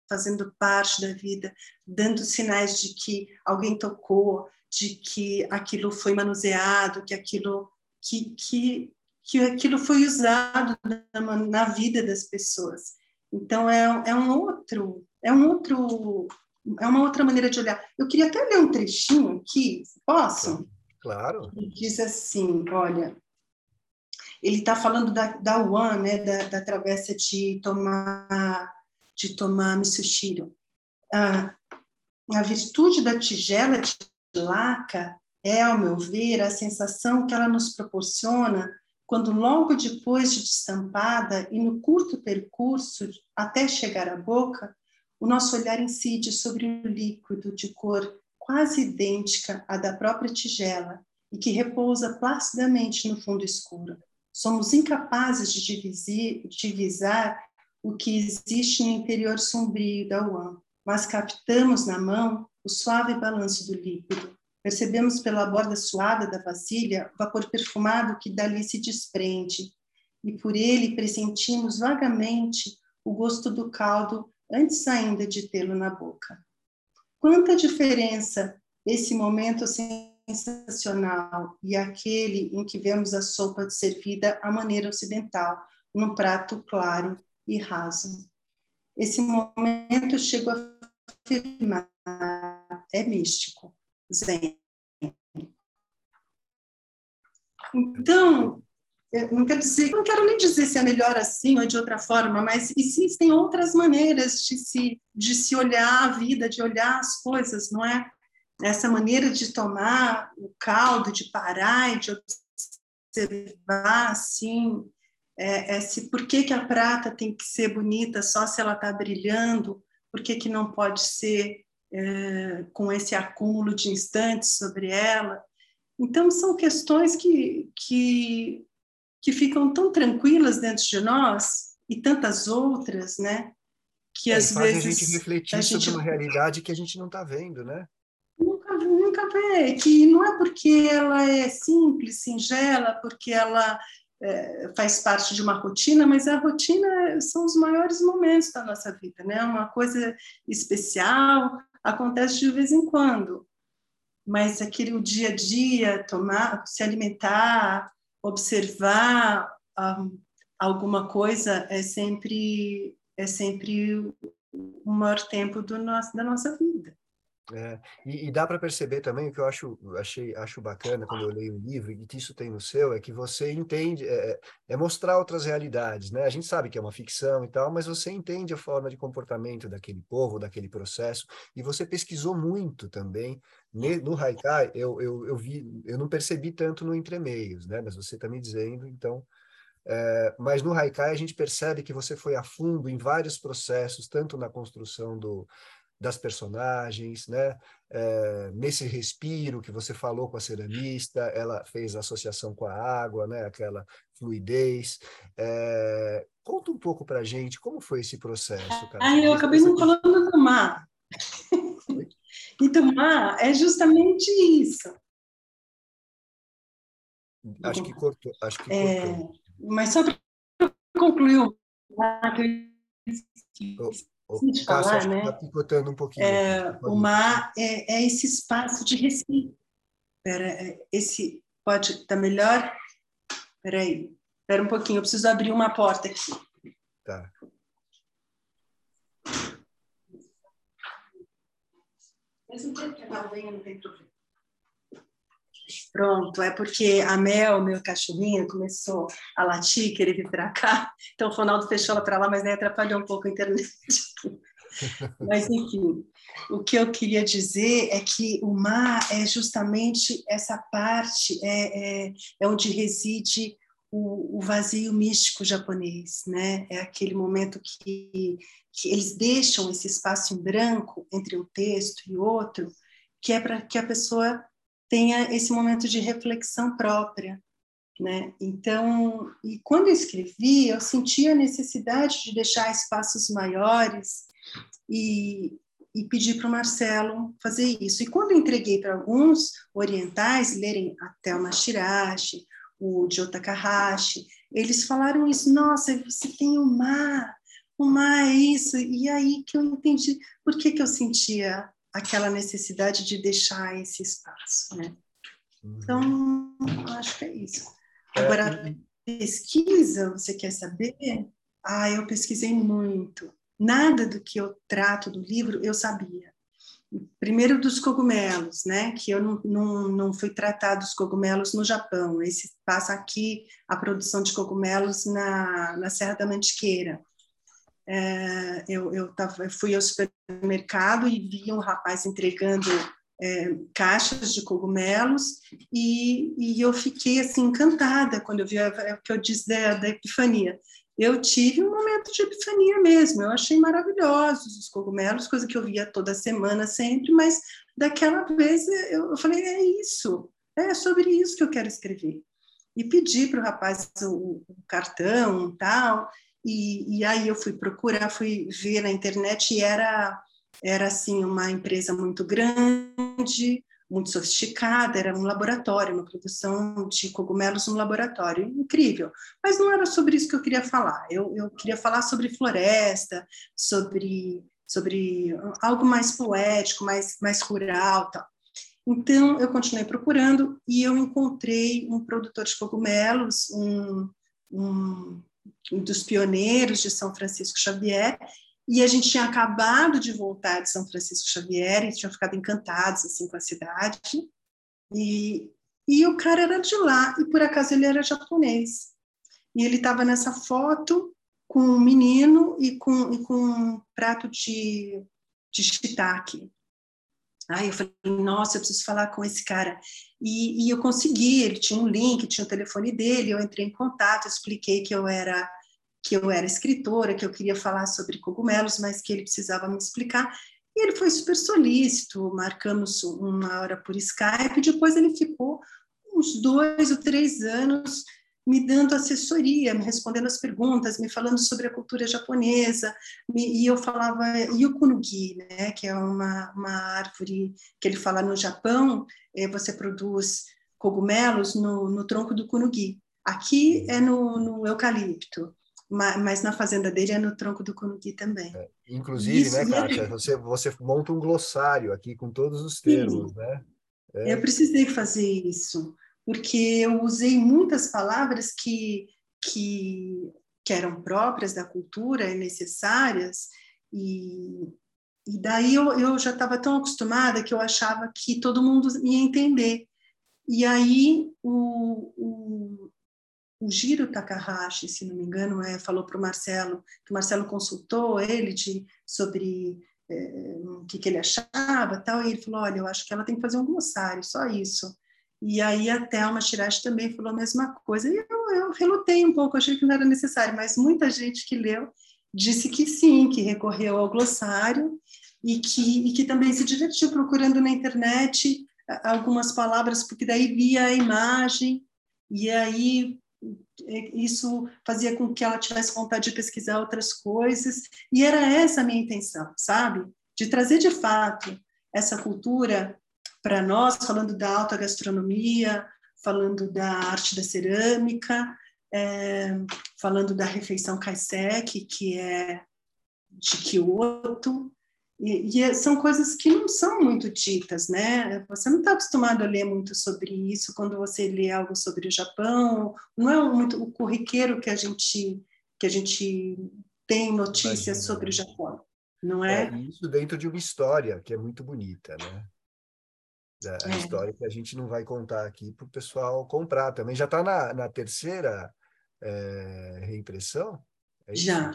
fazendo parte da vida, dando sinais de que alguém tocou, de que aquilo foi manuseado, que aquilo que, que que aquilo foi usado na, na vida das pessoas. Então é, é um outro, é um outro, é uma outra maneira de olhar. Eu queria até ler um trechinho aqui, posso? Claro. Ele diz assim, olha, ele está falando da, da One, né, da, da travessa de tomar de tomar Mitsushiro. Ah, a virtude da tigela de laca é, ao meu ver, a sensação que ela nos proporciona quando, logo depois de destampada e no curto percurso até chegar à boca, o nosso olhar incide sobre o líquido de cor quase idêntica à da própria tigela e que repousa placidamente no fundo escuro. Somos incapazes de divisar o que existe no interior sombrio da UAM, mas captamos na mão o suave balanço do líquido. Percebemos pela borda suada da vasilha o vapor perfumado que dali se desprende, e por ele pressentimos vagamente o gosto do caldo antes ainda de tê-lo na boca. Quanta diferença esse momento sensacional e aquele em que vemos a sopa servida à maneira ocidental, num prato claro e raso. Esse momento chego a afirmar é místico, zen. Então, não quero dizer, não quero nem dizer se é melhor assim ou de outra forma, mas existem outras maneiras de se de se olhar a vida, de olhar as coisas, não é? Essa maneira de tomar o caldo, de parar e de observar assim, é, é se por que, que a prata tem que ser bonita só se ela está brilhando, por que, que não pode ser é, com esse acúmulo de instantes sobre ela. Então, são questões que, que, que ficam tão tranquilas dentro de nós e tantas outras, né? Que é, às vezes. a gente refletir a sobre gente... uma realidade que a gente não está vendo, né? Nunca, nunca vê. Que não é porque ela é simples, singela, porque ela é, faz parte de uma rotina, mas a rotina são os maiores momentos da nossa vida, né? Uma coisa especial, acontece de vez em quando, mas aquele dia a dia, tomar, se alimentar, observar um, alguma coisa é sempre é sempre o maior tempo do nosso, da nossa vida. É, e, e, dá para perceber também o que eu acho, achei, acho bacana quando eu leio o livro e que isso tem no seu é que você entende, é, é, mostrar outras realidades, né? A gente sabe que é uma ficção e tal, mas você entende a forma de comportamento daquele povo, daquele processo, e você pesquisou muito também. No Haikai, eu, eu, eu vi, eu não percebi tanto no entremeios, né? Mas você está me dizendo, então. É, mas no Haikai a gente percebe que você foi a fundo em vários processos, tanto na construção do, das personagens, né? É, nesse respiro que você falou com a ceramista, ela fez associação com a água, né? Aquela fluidez. É, conta um pouco para gente como foi esse processo. Cara. Ah, eu acabei não falando do mar. e do mar é justamente isso. Acho que cortou. Acho que é, cortou. Mas só para concluir o de falar, né? Está picotando um pouquinho. É, o mar é, é, esse espaço de respiro. Pera, é, esse pode estar tá melhor? Espera aí, espera um pouquinho, eu preciso abrir uma porta aqui. Tá. Mesmo tempo que a venha, não tem problema. Pronto, é porque a Mel, meu cachorrinho, começou a latir, querer vir para cá. Então o Ronaldo fechou ela para lá, mas nem atrapalhou um pouco a internet. mas enfim, o que eu queria dizer é que o mar é justamente essa parte, é, é, é onde reside o, o, vazio místico japonês, né? É aquele momento que, que eles deixam esse espaço em branco entre um texto e outro, que é para que a pessoa tenha esse momento de reflexão própria, né? Então, e quando eu escrevi, eu senti a necessidade de deixar espaços maiores e, e pedir para o Marcelo fazer isso. E quando entreguei para alguns orientais lerem até o Mashirashi, o Jota Takahashi, eles falaram isso, nossa, você tem o mar, o mar é isso. E aí que eu entendi por que, que eu sentia aquela necessidade de deixar esse espaço, né? Então, acho que é isso. É, Agora, pesquisa, você quer saber? Ah, eu pesquisei muito. Nada do que eu trato do livro eu sabia. Primeiro dos cogumelos, né? Que eu não, não, não fui tratar dos cogumelos no Japão. Esse passa aqui a produção de cogumelos na, na Serra da Mantiqueira. É, eu, eu, tava, eu fui ao supermercado e vi um rapaz entregando é, caixas de cogumelos e, e, eu fiquei assim encantada quando eu vi o que eu disse da, da epifania. Eu tive um momento de epifania mesmo. Eu achei maravilhosos os cogumelos, coisa que eu via toda semana sempre, mas daquela vez eu, falei é isso, é sobre isso que eu quero escrever. E pedi para o rapaz o, o cartão, tal. E, e aí eu fui procurar, fui ver na internet e era era assim uma empresa muito grande, muito sofisticada, era um laboratório, uma produção de cogumelos no laboratório, incrível. Mas não era sobre isso que eu queria falar. Eu, eu queria falar sobre floresta, sobre sobre algo mais poético, mais mais rural, tal. Então eu continuei procurando e eu encontrei um produtor de cogumelos, um, um um dos pioneiros de São Francisco Xavier, e a gente tinha acabado de voltar de São Francisco Xavier e tinha ficado encantados assim com a cidade. E, e o cara era de lá e por acaso ele era japonês. E ele estava nessa foto com um menino e com, e com um prato de, de shiitake. Aí eu falei, nossa, eu preciso falar com esse cara. E, e, eu consegui, ele tinha um link, tinha o telefone dele, eu entrei em contato, expliquei que eu era que eu era escritora, que eu queria falar sobre cogumelos, mas que ele precisava me explicar. E ele foi super solícito, marcamos uma hora por Skype, depois ele ficou uns dois ou três anos me dando assessoria, me respondendo as perguntas, me falando sobre a cultura japonesa, me, e eu falava, e o kunugi, né, que é uma, uma árvore que ele fala no Japão, é, você produz cogumelos no, no tronco do kunugi. Aqui é no, no eucalipto mas na fazenda dele é no tronco do Kunugi também. É, inclusive, Isso, né, Kátia, você, você monta um glossário aqui com todos os termos, sim. né? É. Eu precisei fazer isso, porque eu usei muitas palavras que, que, que eram próprias da cultura e necessárias, e, e daí eu, eu já estava tão acostumada que eu achava que todo mundo ia entender. E aí o, o, o Giro Takahashi, se não me engano, é, falou para o Marcelo, que o Marcelo consultou ele de, sobre é, o que, que, ele achava tal, e ele falou, olha, eu acho que ela tem que fazer um glossário, só isso. E aí a Thelma Shirashi também falou a mesma coisa, e eu, eu relutei um pouco, achei que não era necessário, mas muita gente que leu disse que sim, que recorreu ao glossário, e que, e que também se divertiu procurando na internet algumas palavras, porque daí via a imagem, e aí isso fazia com que ela tivesse vontade de pesquisar outras coisas, e era essa a minha intenção, sabe? De trazer de fato essa cultura para nós, falando da alta gastronomia, falando da arte da cerâmica, é, falando da refeição kaiseki, que é de Kyoto, e, e, é, são coisas que não são muito ditas, né? Você não está acostumado a ler muito sobre isso quando você lê algo sobre o Japão, não é muito o corriqueiro que a gente que a gente tem notícias Imagina. sobre o Japão, não é? é? Isso dentro de uma história que é muito bonita, né? A é. história que a gente não vai contar aqui para o pessoal comprar também. Já está na, na terceira é, reimpressão? É Já.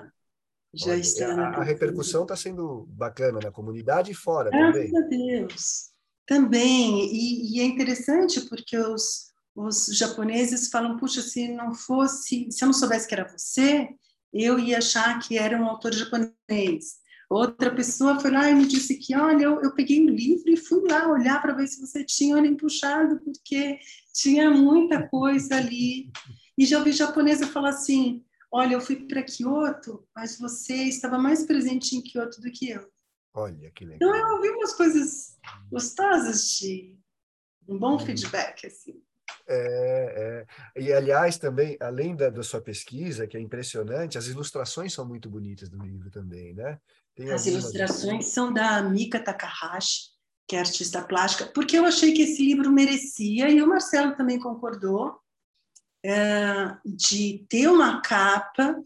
Já Olha, está. A, a repercussão está sendo bacana na comunidade e fora Graças também. Graças a Deus. Também. E, e, é interessante porque os, os japoneses falam: puxa, se não fosse, se eu não soubesse que era você, eu ia achar que era um autor japonês. Outra pessoa foi lá e me disse que, olha, eu, eu peguei um livro e fui lá olhar para ver se você tinha olho puxado, porque tinha muita coisa ali. E já ouvi japonesa falar assim, Olha, eu fui para Kyoto, mas você estava mais presente em Kyoto do que eu. Olha, que legal. Então eu ouvi umas coisas gostosas de um bom hum. feedback, assim. É, é. E, aliás, também, além da, da, sua pesquisa, que é impressionante, as ilustrações são muito bonitas do livro também, né? Tem as ilustrações são da Mika Takahashi, que é artista plástica, porque eu achei que esse livro merecia, e o Marcelo também concordou, é, de ter uma capa,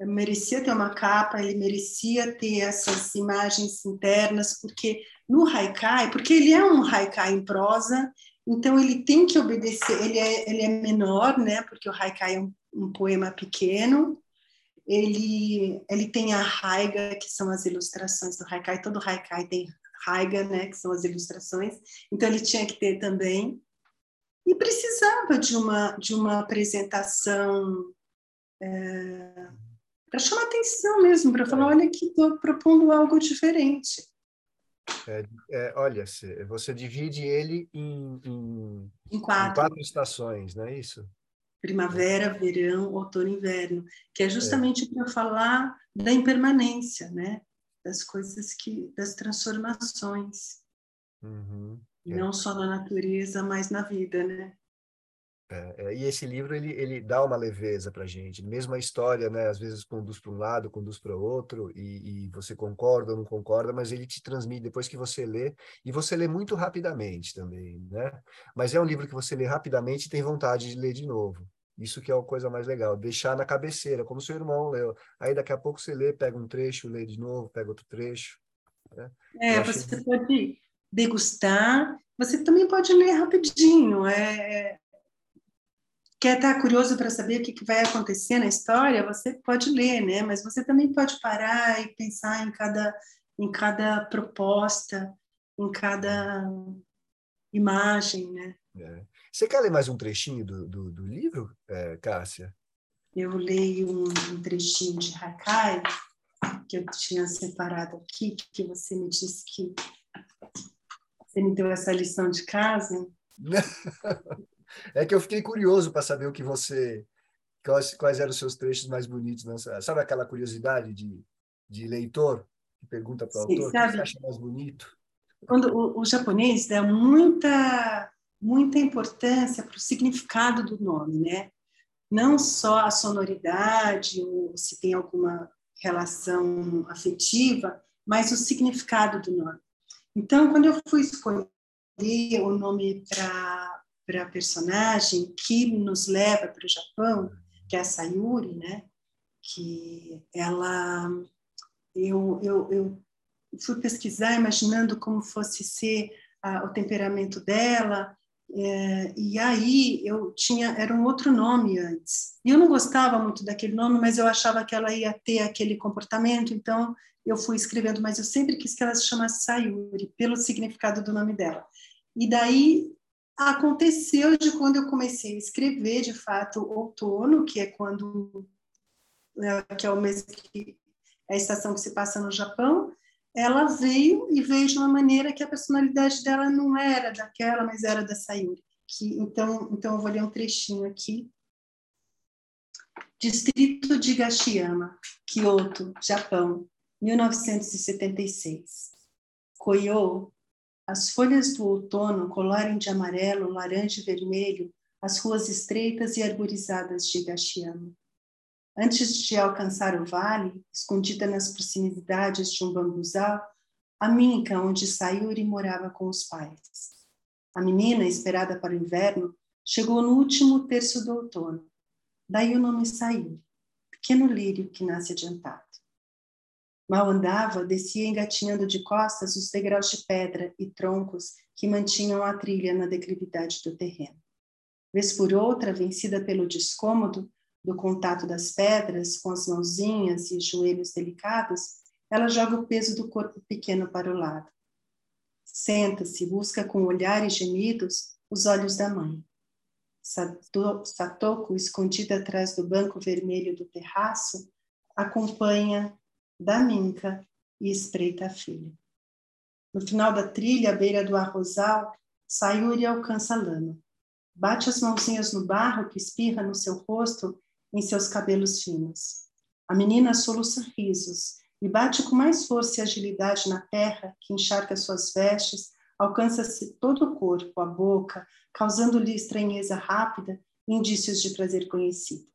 merecia ter uma capa, ele merecia ter essas imagens internas, porque no haikai, porque ele é um haikai em prosa, então ele tem que obedecer, ele é, ele é menor, né, porque o haikai é um, um poema pequeno, ele, ele tem a Raiga, que são as ilustrações do Haikai, todo Haikai tem Raiga, né, que são as ilustrações, então ele tinha que ter também, e precisava de uma, de uma apresentação é, para chamar atenção mesmo, para falar, olha que estou propondo algo diferente. É, é, olha, você divide ele em, em, em, quatro. em quatro estações, não é isso? Primavera, verão, outono e inverno, que é justamente é. para falar da impermanência, né? Das coisas que, das transformações, uhum. é. não só na natureza, mas na vida, né? É, é, e esse livro ele, ele dá uma leveza para gente, mesmo a história, né? Às vezes conduz para um lado, conduz para outro, e, e, você concorda ou não concorda, mas ele te transmite depois que você lê, e você lê muito rapidamente também, né? Mas é um livro que você lê rapidamente e tem vontade de ler de novo. Isso que é a coisa mais legal, deixar na cabeceira, como seu irmão leu. Aí daqui a pouco você lê, pega um trecho, lê de novo, pega outro trecho. Né? É, você pode degustar, você também pode ler rapidinho. É, quer estar curioso para saber o que, que vai acontecer na história, você pode ler, né? Mas você também pode parar e pensar em cada, em cada proposta, em cada imagem, né? É. Você quer ler mais um trechinho do, do, do livro, é, Cássia? Eu leio um, um trechinho de Hakai, que eu tinha separado aqui, que você me disse que você me deu essa lição de casa. é que eu fiquei curioso para saber o que você. Quais, quais eram os seus trechos mais bonitos. Nessa, sabe aquela curiosidade de, de leitor que pergunta para o autor sabe, o que você acha mais bonito? Quando o, o japonês dá muita muita importância para o significado do nome, né? Não só a sonoridade ou se tem alguma relação afetiva, mas o significado do nome. Então, quando eu fui escolher o nome para a personagem que nos leva para o Japão, que é a Sayuri, né? Que ela, eu, eu, eu fui pesquisar imaginando como fosse ser o temperamento dela, é, e aí eu tinha, era um outro nome antes. E eu não gostava muito daquele nome, mas eu achava que ela ia ter aquele comportamento, então eu fui escrevendo, mas eu sempre quis que ela se chamasse Sayuri, pelo significado do nome dela. E daí aconteceu de quando eu comecei a escrever, de fato, outono, que é quando é, que é o mês que é a estação que se passa no Japão, ela veio e veio de uma maneira que a personalidade dela não era daquela, mas era da Sayuri. Que, então, então eu vou ler um trechinho aqui. Distrito de Gashiyama, Kyoto, Japão, 1976. Koyo, as folhas do outono colorem de amarelo, laranja e vermelho as ruas estreitas e arborizadas de Gashiyama. Antes de alcançar o vale, escondida nas proximidades de um bambuzal, a minca onde Sayuri morava com os pais. A menina, esperada para o inverno, chegou no último terço do outono. Daí o nome Sayuri, pequeno lírio que nasce adiantado. Mal andava, descia engatinhando de costas os degraus de pedra e troncos que mantinham a trilha na declividade do terreno. Vez por outra, vencida pelo descômodo, do contato das pedras com as mãozinhas e joelhos delicados, ela joga o peso do corpo pequeno para o lado. Senta-se, busca com olhares gemidos os olhos da mãe. Satoko, escondida atrás do banco vermelho do terraço, acompanha Daminka e espreita a filha. No final da trilha, à beira do arrozal, Sayuri alcança a lama. Bate as mãozinhas no barro que espirra no seu rosto em seus cabelos finos. A menina soluça risos e bate com mais força e agilidade na terra que encharca suas vestes, alcança-se todo o corpo, a boca, causando-lhe estranheza rápida e indícios de prazer conhecido.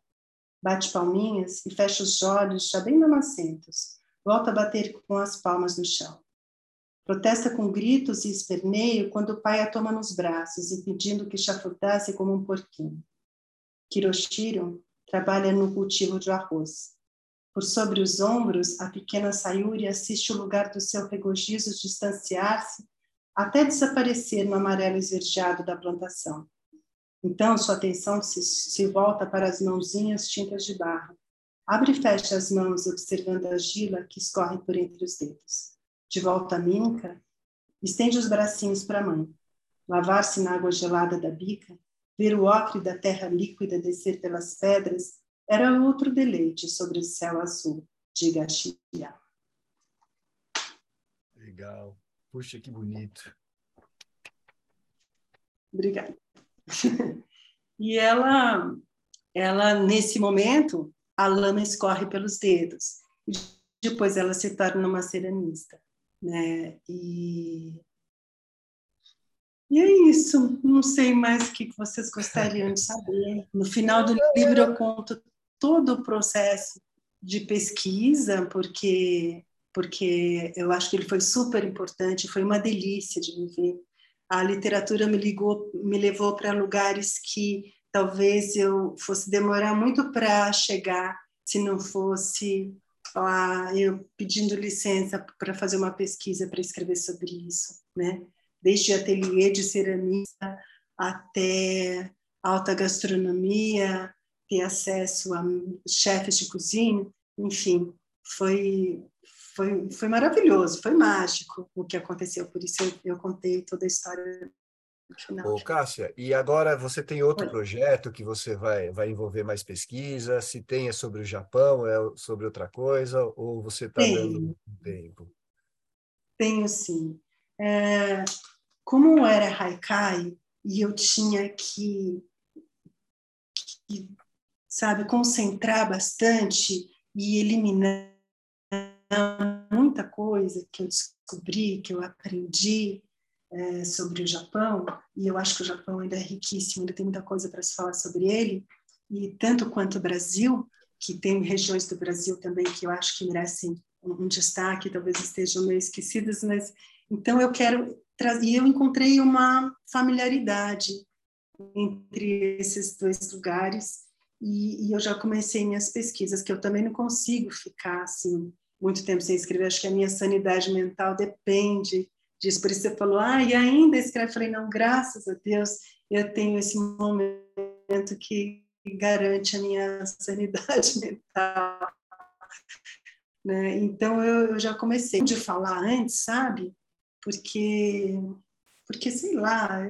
Bate palminhas e fecha os olhos já bem mamacentos. Volta a bater com as palmas no chão. Protesta com gritos e esperneio quando o pai a toma nos braços, impedindo que chafurdasse como um porquinho. Kiroshiro trabalha no cultivo de arroz. Por sobre os ombros, a pequena Sayuri assiste o lugar do seu regozijo distanciar-se até desaparecer no amarelo esverdeado da plantação. Então, sua atenção se, se volta para as mãozinhas tintas de barro. Abre e fecha as mãos, observando a gila que escorre por entre os dedos. De volta a Minca, estende os bracinhos para a mãe. Lavar-se na água gelada da bica, ver o ocre da terra líquida descer pelas pedras, era outro deleite sobre o céu azul de Gaxia. Legal. Puxa, que bonito. Obrigada. e ela, ela nesse momento, a lama escorre pelos dedos. Depois ela se torna uma ceramista, né? E e é isso. Não sei mais o que vocês gostariam de saber. No final do livro eu conto todo o processo de pesquisa, porque porque eu acho que ele foi super importante, foi uma delícia de viver. A literatura me ligou, me levou para lugares que talvez eu fosse demorar muito para chegar se não fosse lá eu pedindo licença para fazer uma pesquisa para escrever sobre isso, né? Desde ateliê de ceramista até alta gastronomia, ter acesso a chefes de cozinha, enfim, foi foi, foi maravilhoso, foi mágico o que aconteceu, por isso eu, eu contei toda a história Ô, Cássia, e agora você tem outro Oi. projeto que você vai, vai envolver mais pesquisa? Se tem é sobre o Japão, é sobre outra coisa, ou você está dando tempo? Tenho sim. É, como era Haikai, e eu tinha que, que, sabe, concentrar bastante e eliminar muita coisa que eu descobri, que eu aprendi, é, sobre o Japão, e eu acho que o Japão ainda é riquíssimo, ainda tem muita coisa para se falar sobre ele, e tanto quanto o Brasil, que tem regiões do Brasil também que eu acho que merecem um, destaque, talvez estejam meio esquecidas, mas então eu quero trazer, e eu encontrei uma familiaridade entre esses dois lugares, e, e, eu já comecei minhas pesquisas, que eu também não consigo ficar assim muito tempo sem escrever, acho que a minha sanidade mental depende disso. Por isso você falou, ah, e ainda escreve. Eu falei, não, graças a Deus, eu tenho esse momento que garante a minha sanidade mental. Né? Então, eu, eu já comecei de falar antes, sabe? Porque, porque sei lá,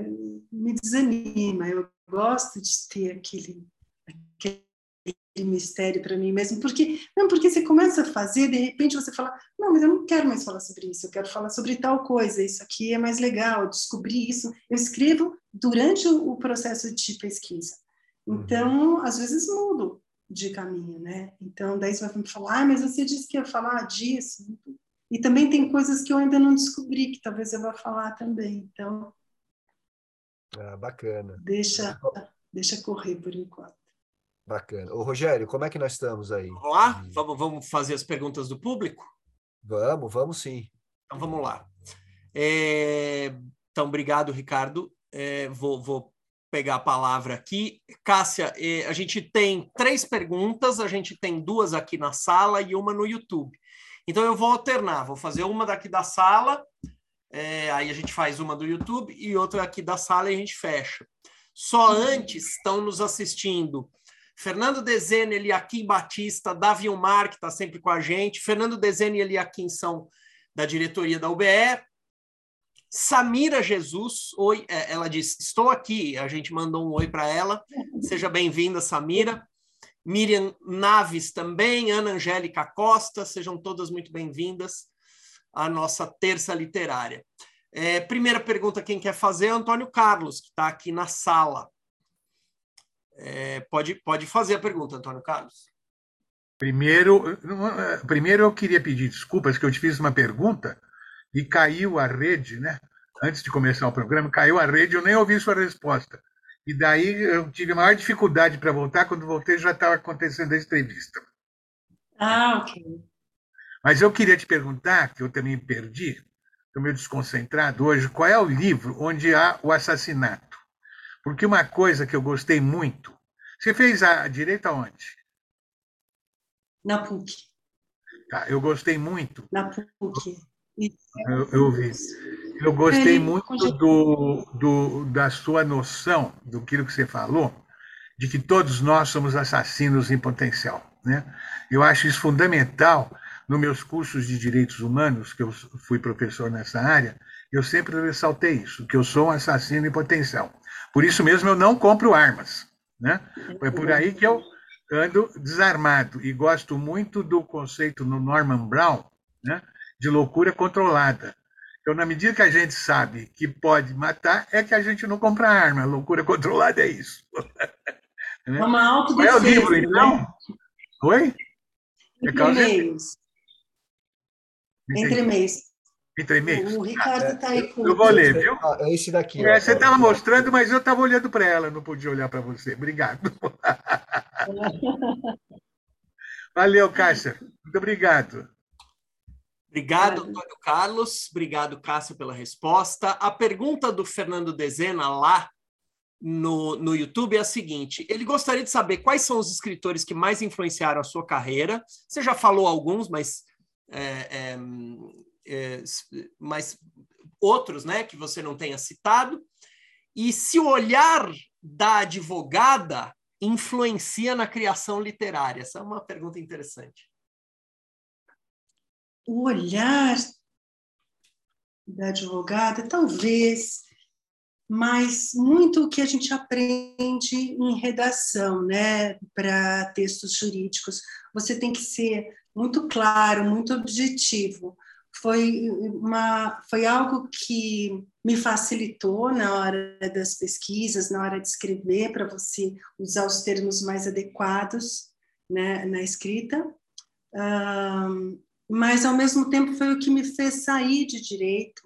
me desanima. Eu gosto de ter aquele, mistério para mim mesmo, porque não, porque você começa a fazer, de repente você fala, não, mas eu não quero mais falar sobre isso, eu quero falar sobre tal coisa, isso aqui é mais legal, descobri isso. Eu escrevo durante o processo de pesquisa. Uhum. Então, às vezes mudo de caminho, né? Então, daí você vai me falar, ah, mas você disse que ia falar disso. E também tem coisas que eu ainda não descobri, que talvez eu vá falar também. Então, ah, bacana. Deixa, deixa correr por enquanto. Bacana. Ô, Rogério, como é que nós estamos aí? Vamos lá? Vamos, vamos fazer as perguntas do público? Vamos, vamos sim. Então vamos lá. É... Então, obrigado, Ricardo. É, vou, vou, pegar a palavra aqui. Cássia, é, a gente tem três perguntas, a gente tem duas aqui na sala e uma no YouTube. Então eu vou alternar, vou fazer uma daqui da sala, é, aí a gente faz uma do YouTube e outra aqui da sala e a gente fecha. Só antes estão nos assistindo Fernando Dezene, Eliakim Batista, Davi Omar, que está sempre com a gente, Fernando Dezene e Eliakim são da diretoria da UBE, Samira Jesus, oi, é, ela diz, estou aqui, a gente mandou um oi para ela, seja bem-vinda, Samira. Miriam Naves também, Ana Angélica Costa, sejam todas muito bem-vindas à nossa terça literária. É, primeira pergunta, quem quer fazer é Antônio Carlos, que está aqui na sala. É, pode, pode fazer a pergunta, Antônio Carlos. Primeiro, primeiro eu queria pedir desculpas que eu te fiz uma pergunta e caiu a rede, né? Antes de começar o programa, caiu a rede, eu nem ouvi sua resposta. E daí eu tive maior dificuldade para voltar, quando voltei já estava acontecendo a entrevista. Ah, ok. Mas eu queria te perguntar, que eu também perdi, estou meio desconcentrado hoje, qual é o livro onde há o assassinato? Porque uma coisa que eu gostei muito. Você fez a direita onde? Na PUC. Tá, eu gostei muito. Na PUC. Eu, eu vi. Eu gostei muito do, do, da sua noção, do que você falou, de que todos nós somos assassinos em potencial. Né? Eu acho isso fundamental. Nos meus cursos de direitos humanos, que eu fui professor nessa área, eu sempre ressaltei isso, que eu sou um assassino em potencial. Por isso mesmo eu não compro armas. Né? É por aí que eu ando desarmado e gosto muito do conceito no Norman Brown né, de loucura controlada. Então, na medida que a gente sabe que pode matar, é que a gente não compra arma. Loucura controlada é isso. É uma autodefesa. É o livro, né? então? Oi? É Entre meios. Entre meios. Entre meios. O Ricardo está aí com. Eu vou ler, viu? Ah, é esse daqui. É, você estava mostrando, mas eu estava olhando para ela, não podia olhar para você. Obrigado. Valeu, Cássia. Muito obrigado. Obrigado, Antônio Carlos. Obrigado, Cássio, pela resposta. A pergunta do Fernando Dezena lá no, no YouTube é a seguinte: ele gostaria de saber quais são os escritores que mais influenciaram a sua carreira. Você já falou alguns, mas, é, é, é, mas outros né, que você não tenha citado. E se o olhar da advogada influencia na criação literária? Essa é uma pergunta interessante. O olhar da advogada, talvez mas muito o que a gente aprende em redação, né, para textos jurídicos. Você tem que ser muito claro, muito objetivo. Foi, uma, foi algo que me facilitou na hora das pesquisas, na hora de escrever, para você usar os termos mais adequados né, na escrita. Um, mas, ao mesmo tempo, foi o que me fez sair de direito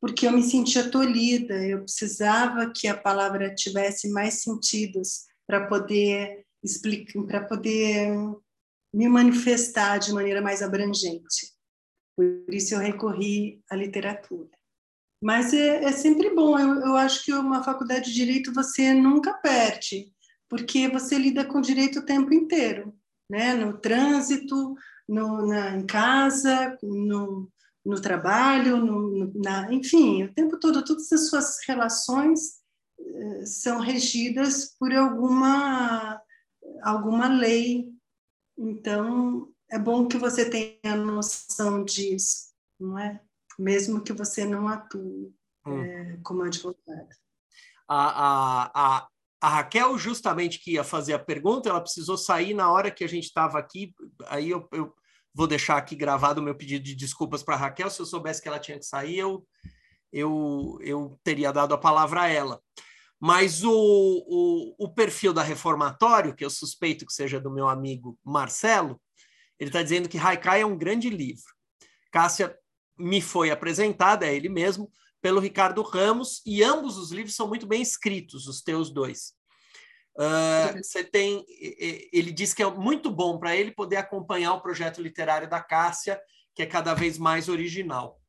porque eu me sentia tolhida, eu precisava que a palavra tivesse mais sentidos para poder explicar, para poder me manifestar de maneira mais abrangente. Por isso eu recorri à literatura. Mas é, é sempre bom, eu, eu acho que uma faculdade de direito você nunca perde, porque você lida com direito o tempo inteiro, né? no trânsito, no, na, em casa, no, no trabalho, no, na, enfim, o tempo todo, todas as suas relações eh, são regidas por alguma, alguma lei. Então, é bom que você tenha noção disso, não é? Mesmo que você não atue hum. é, como advogado. A, a, a, a Raquel, justamente que ia fazer a pergunta, ela precisou sair na hora que a gente estava aqui. Aí eu, eu Vou deixar aqui gravado o meu pedido de desculpas para a Raquel. Se eu soubesse que ela tinha que sair, eu, eu, eu teria dado a palavra a ela. Mas o, o, o perfil da Reformatório, que eu suspeito que seja do meu amigo Marcelo, ele está dizendo que Haikai é um grande livro. Cássia me foi apresentada, é ele mesmo, pelo Ricardo Ramos, e ambos os livros são muito bem escritos, os teus dois. Uh, você tem, ele diz que é muito bom para ele poder acompanhar o projeto literário da Cássia, que é cada vez mais original.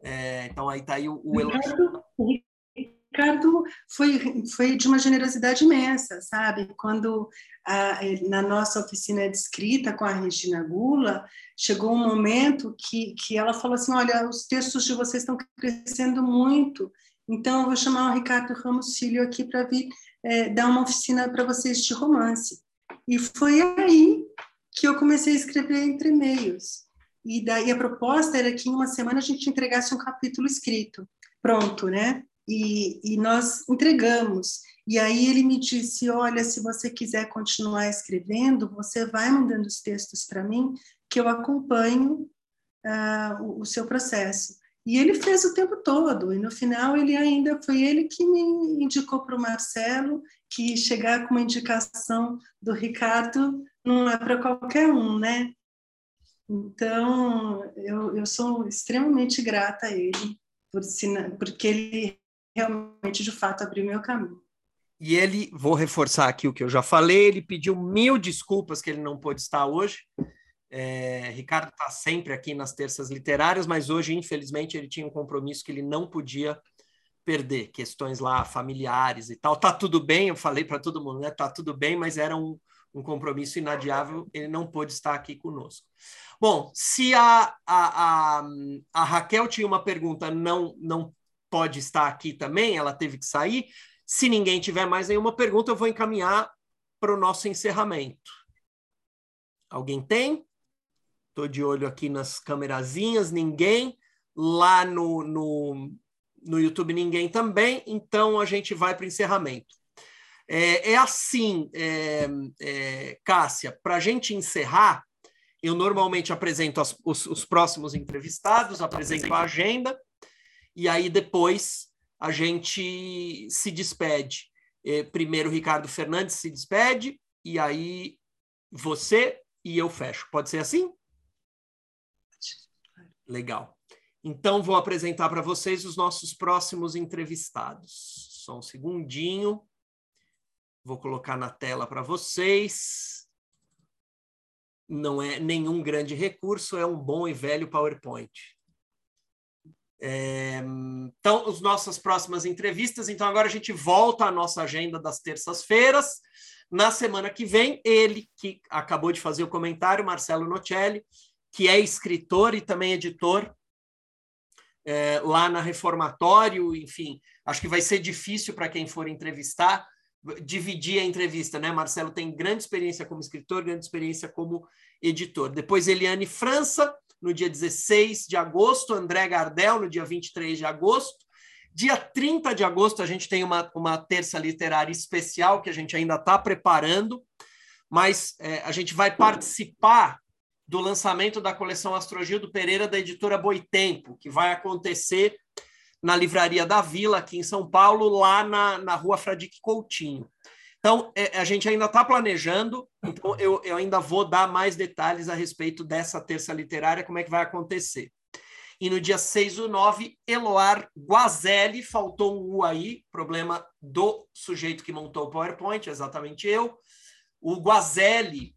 É, então aí está aí o, o Ricardo, Ricardo foi, foi de uma generosidade imensa, sabe? Quando a, na nossa oficina de escrita com a Regina Gula, chegou um momento que, que ela falou assim, olha, os textos de vocês estão crescendo muito, então eu vou chamar o Ricardo Ramos Filho aqui para vir é, dar uma oficina para vocês de romance. E foi aí que eu comecei a escrever entre e-mails. E daí a proposta era que em uma semana a gente entregasse um capítulo escrito, pronto, né? E, e nós entregamos. E aí ele me disse: Olha, se você quiser continuar escrevendo, você vai mandando os textos para mim, que eu acompanho uh, o, o seu processo. E ele fez o tempo todo, e no final ele ainda foi ele que me indicou para o Marcelo que chegar com uma indicação do Ricardo não é para qualquer um, né? Então, eu, eu sou extremamente grata a ele, por, porque ele realmente, de fato, abriu meu caminho. E ele, vou reforçar aqui o que eu já falei, ele pediu mil desculpas que ele não pôde estar hoje, é, Ricardo está sempre aqui nas terças literárias, mas hoje, infelizmente, ele tinha um compromisso que ele não podia perder, questões lá familiares e tal. Tá tudo bem, eu falei para todo mundo, né? Tá tudo bem, mas era um, um compromisso inadiável, ele não pôde estar aqui conosco. Bom, se a, a, a, a Raquel tinha uma pergunta, não, não pode estar aqui também, ela teve que sair. Se ninguém tiver mais nenhuma pergunta, eu vou encaminhar para o nosso encerramento. Alguém tem? Estou de olho aqui nas camerazinhas, ninguém. Lá no, no, no YouTube, ninguém também. Então, a gente vai para o encerramento. É, é assim, é, é, Cássia, para a gente encerrar, eu normalmente apresento as, os, os, próximos entrevistados, apresento a agenda, e aí depois a gente se despede. É, primeiro, Ricardo Fernandes se despede, e aí você e eu fecho. Pode ser assim? Legal. Então, vou apresentar para vocês os nossos próximos entrevistados. Só um segundinho. Vou colocar na tela para vocês. Não é nenhum grande recurso, é um bom e velho PowerPoint. É, então, as nossas próximas entrevistas. Então, agora a gente volta à nossa agenda das terças-feiras. Na semana que vem, ele, que acabou de fazer o comentário, Marcelo Nocelli, que é escritor e também editor é, lá na Reformatório, enfim, acho que vai ser difícil para quem for entrevistar, dividir a entrevista, né? Marcelo tem grande experiência como escritor, grande experiência como editor. Depois Eliane França, no dia 16 de agosto, André Gardel, no dia 23 de agosto. Dia 30 de agosto, a gente tem uma, uma terça literária especial que a gente ainda está preparando, mas é, a gente vai participar do lançamento da coleção Astrogildo Pereira da editora Boitempo, que vai acontecer na Livraria da Vila, aqui em São Paulo, lá na, na rua Fradique Coutinho. Então, é, a gente ainda está planejando, então eu, eu ainda vou dar mais detalhes a respeito dessa terça literária, como é que vai acontecer. E no dia 6 do 9, Eloar Guazelli, faltou um U aí, problema do sujeito que montou o PowerPoint, exatamente eu. O Guazelli,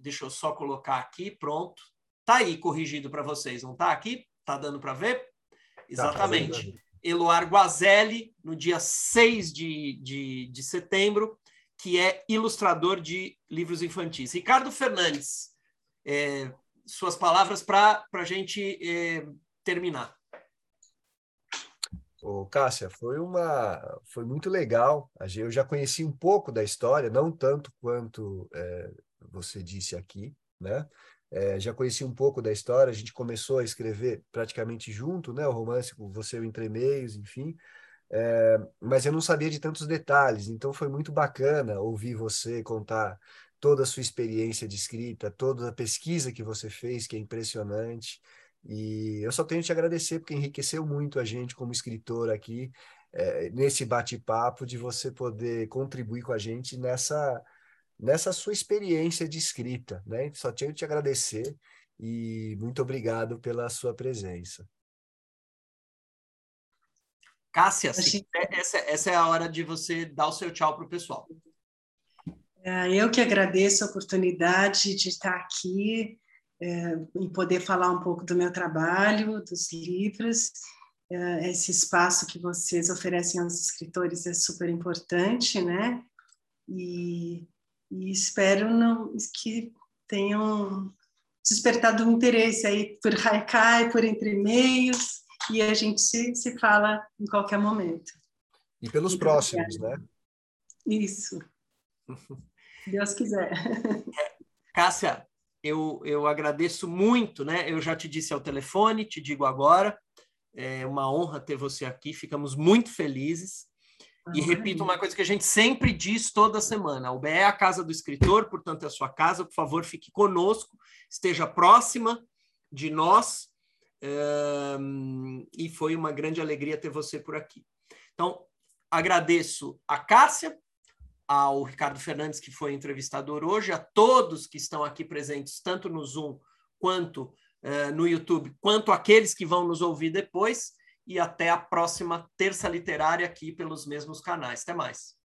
deixa eu só colocar aqui, pronto. Tá aí corrigido para vocês, não tá aqui? Tá dando para ver? Tá Exatamente. Tá Eloar Guazelli, no dia 6 de, de, de setembro, que é ilustrador de livros infantis. Ricardo Fernandes, é, suas palavras para a gente é, terminar. Ô, Cássia, foi uma foi muito legal. Eu já conheci um pouco da história, não tanto quanto é, você disse aqui, né? É, já conheci um pouco da história, a gente começou a escrever praticamente junto, né? O romance com você, o Entre Meios, enfim. É, mas eu não sabia de tantos detalhes, então foi muito bacana ouvir você contar toda a sua experiência de escrita, toda a pesquisa que você fez, que é impressionante. E eu só tenho te agradecer, porque enriqueceu muito a gente como escritor aqui, é, nesse bate-papo, de você poder contribuir com a gente nessa nessa sua experiência de escrita, né? Só tenho te agradecer e muito obrigado pela sua presença. Cássia, se, essa, essa é a hora de você dar o seu tchau para o pessoal. É, eu que agradeço a oportunidade de estar aqui é, e poder falar um pouco do meu trabalho, dos livros. É, esse espaço que vocês oferecem aos escritores é super importante, né? E e espero não, que tenham despertado um interesse aí por Haikai, por entre e-mails, e a gente se, se fala em qualquer momento. E pelos próximos, né? Isso. Deus quiser. Cássia, eu, eu agradeço muito, né? Eu já te disse ao telefone, te digo agora. É uma honra ter você aqui, ficamos muito felizes. E repito uma coisa que a gente sempre diz toda semana: o BE é a casa do escritor, portanto, é a sua casa. Por favor, fique conosco, esteja próxima de nós. E foi uma grande alegria ter você por aqui. Então, agradeço a Cássia, ao Ricardo Fernandes, que foi entrevistador hoje, a todos que estão aqui presentes, tanto no Zoom quanto uh, no YouTube, quanto aqueles que vão nos ouvir depois e até a próxima terça literária aqui pelos mesmos canais. Até mais.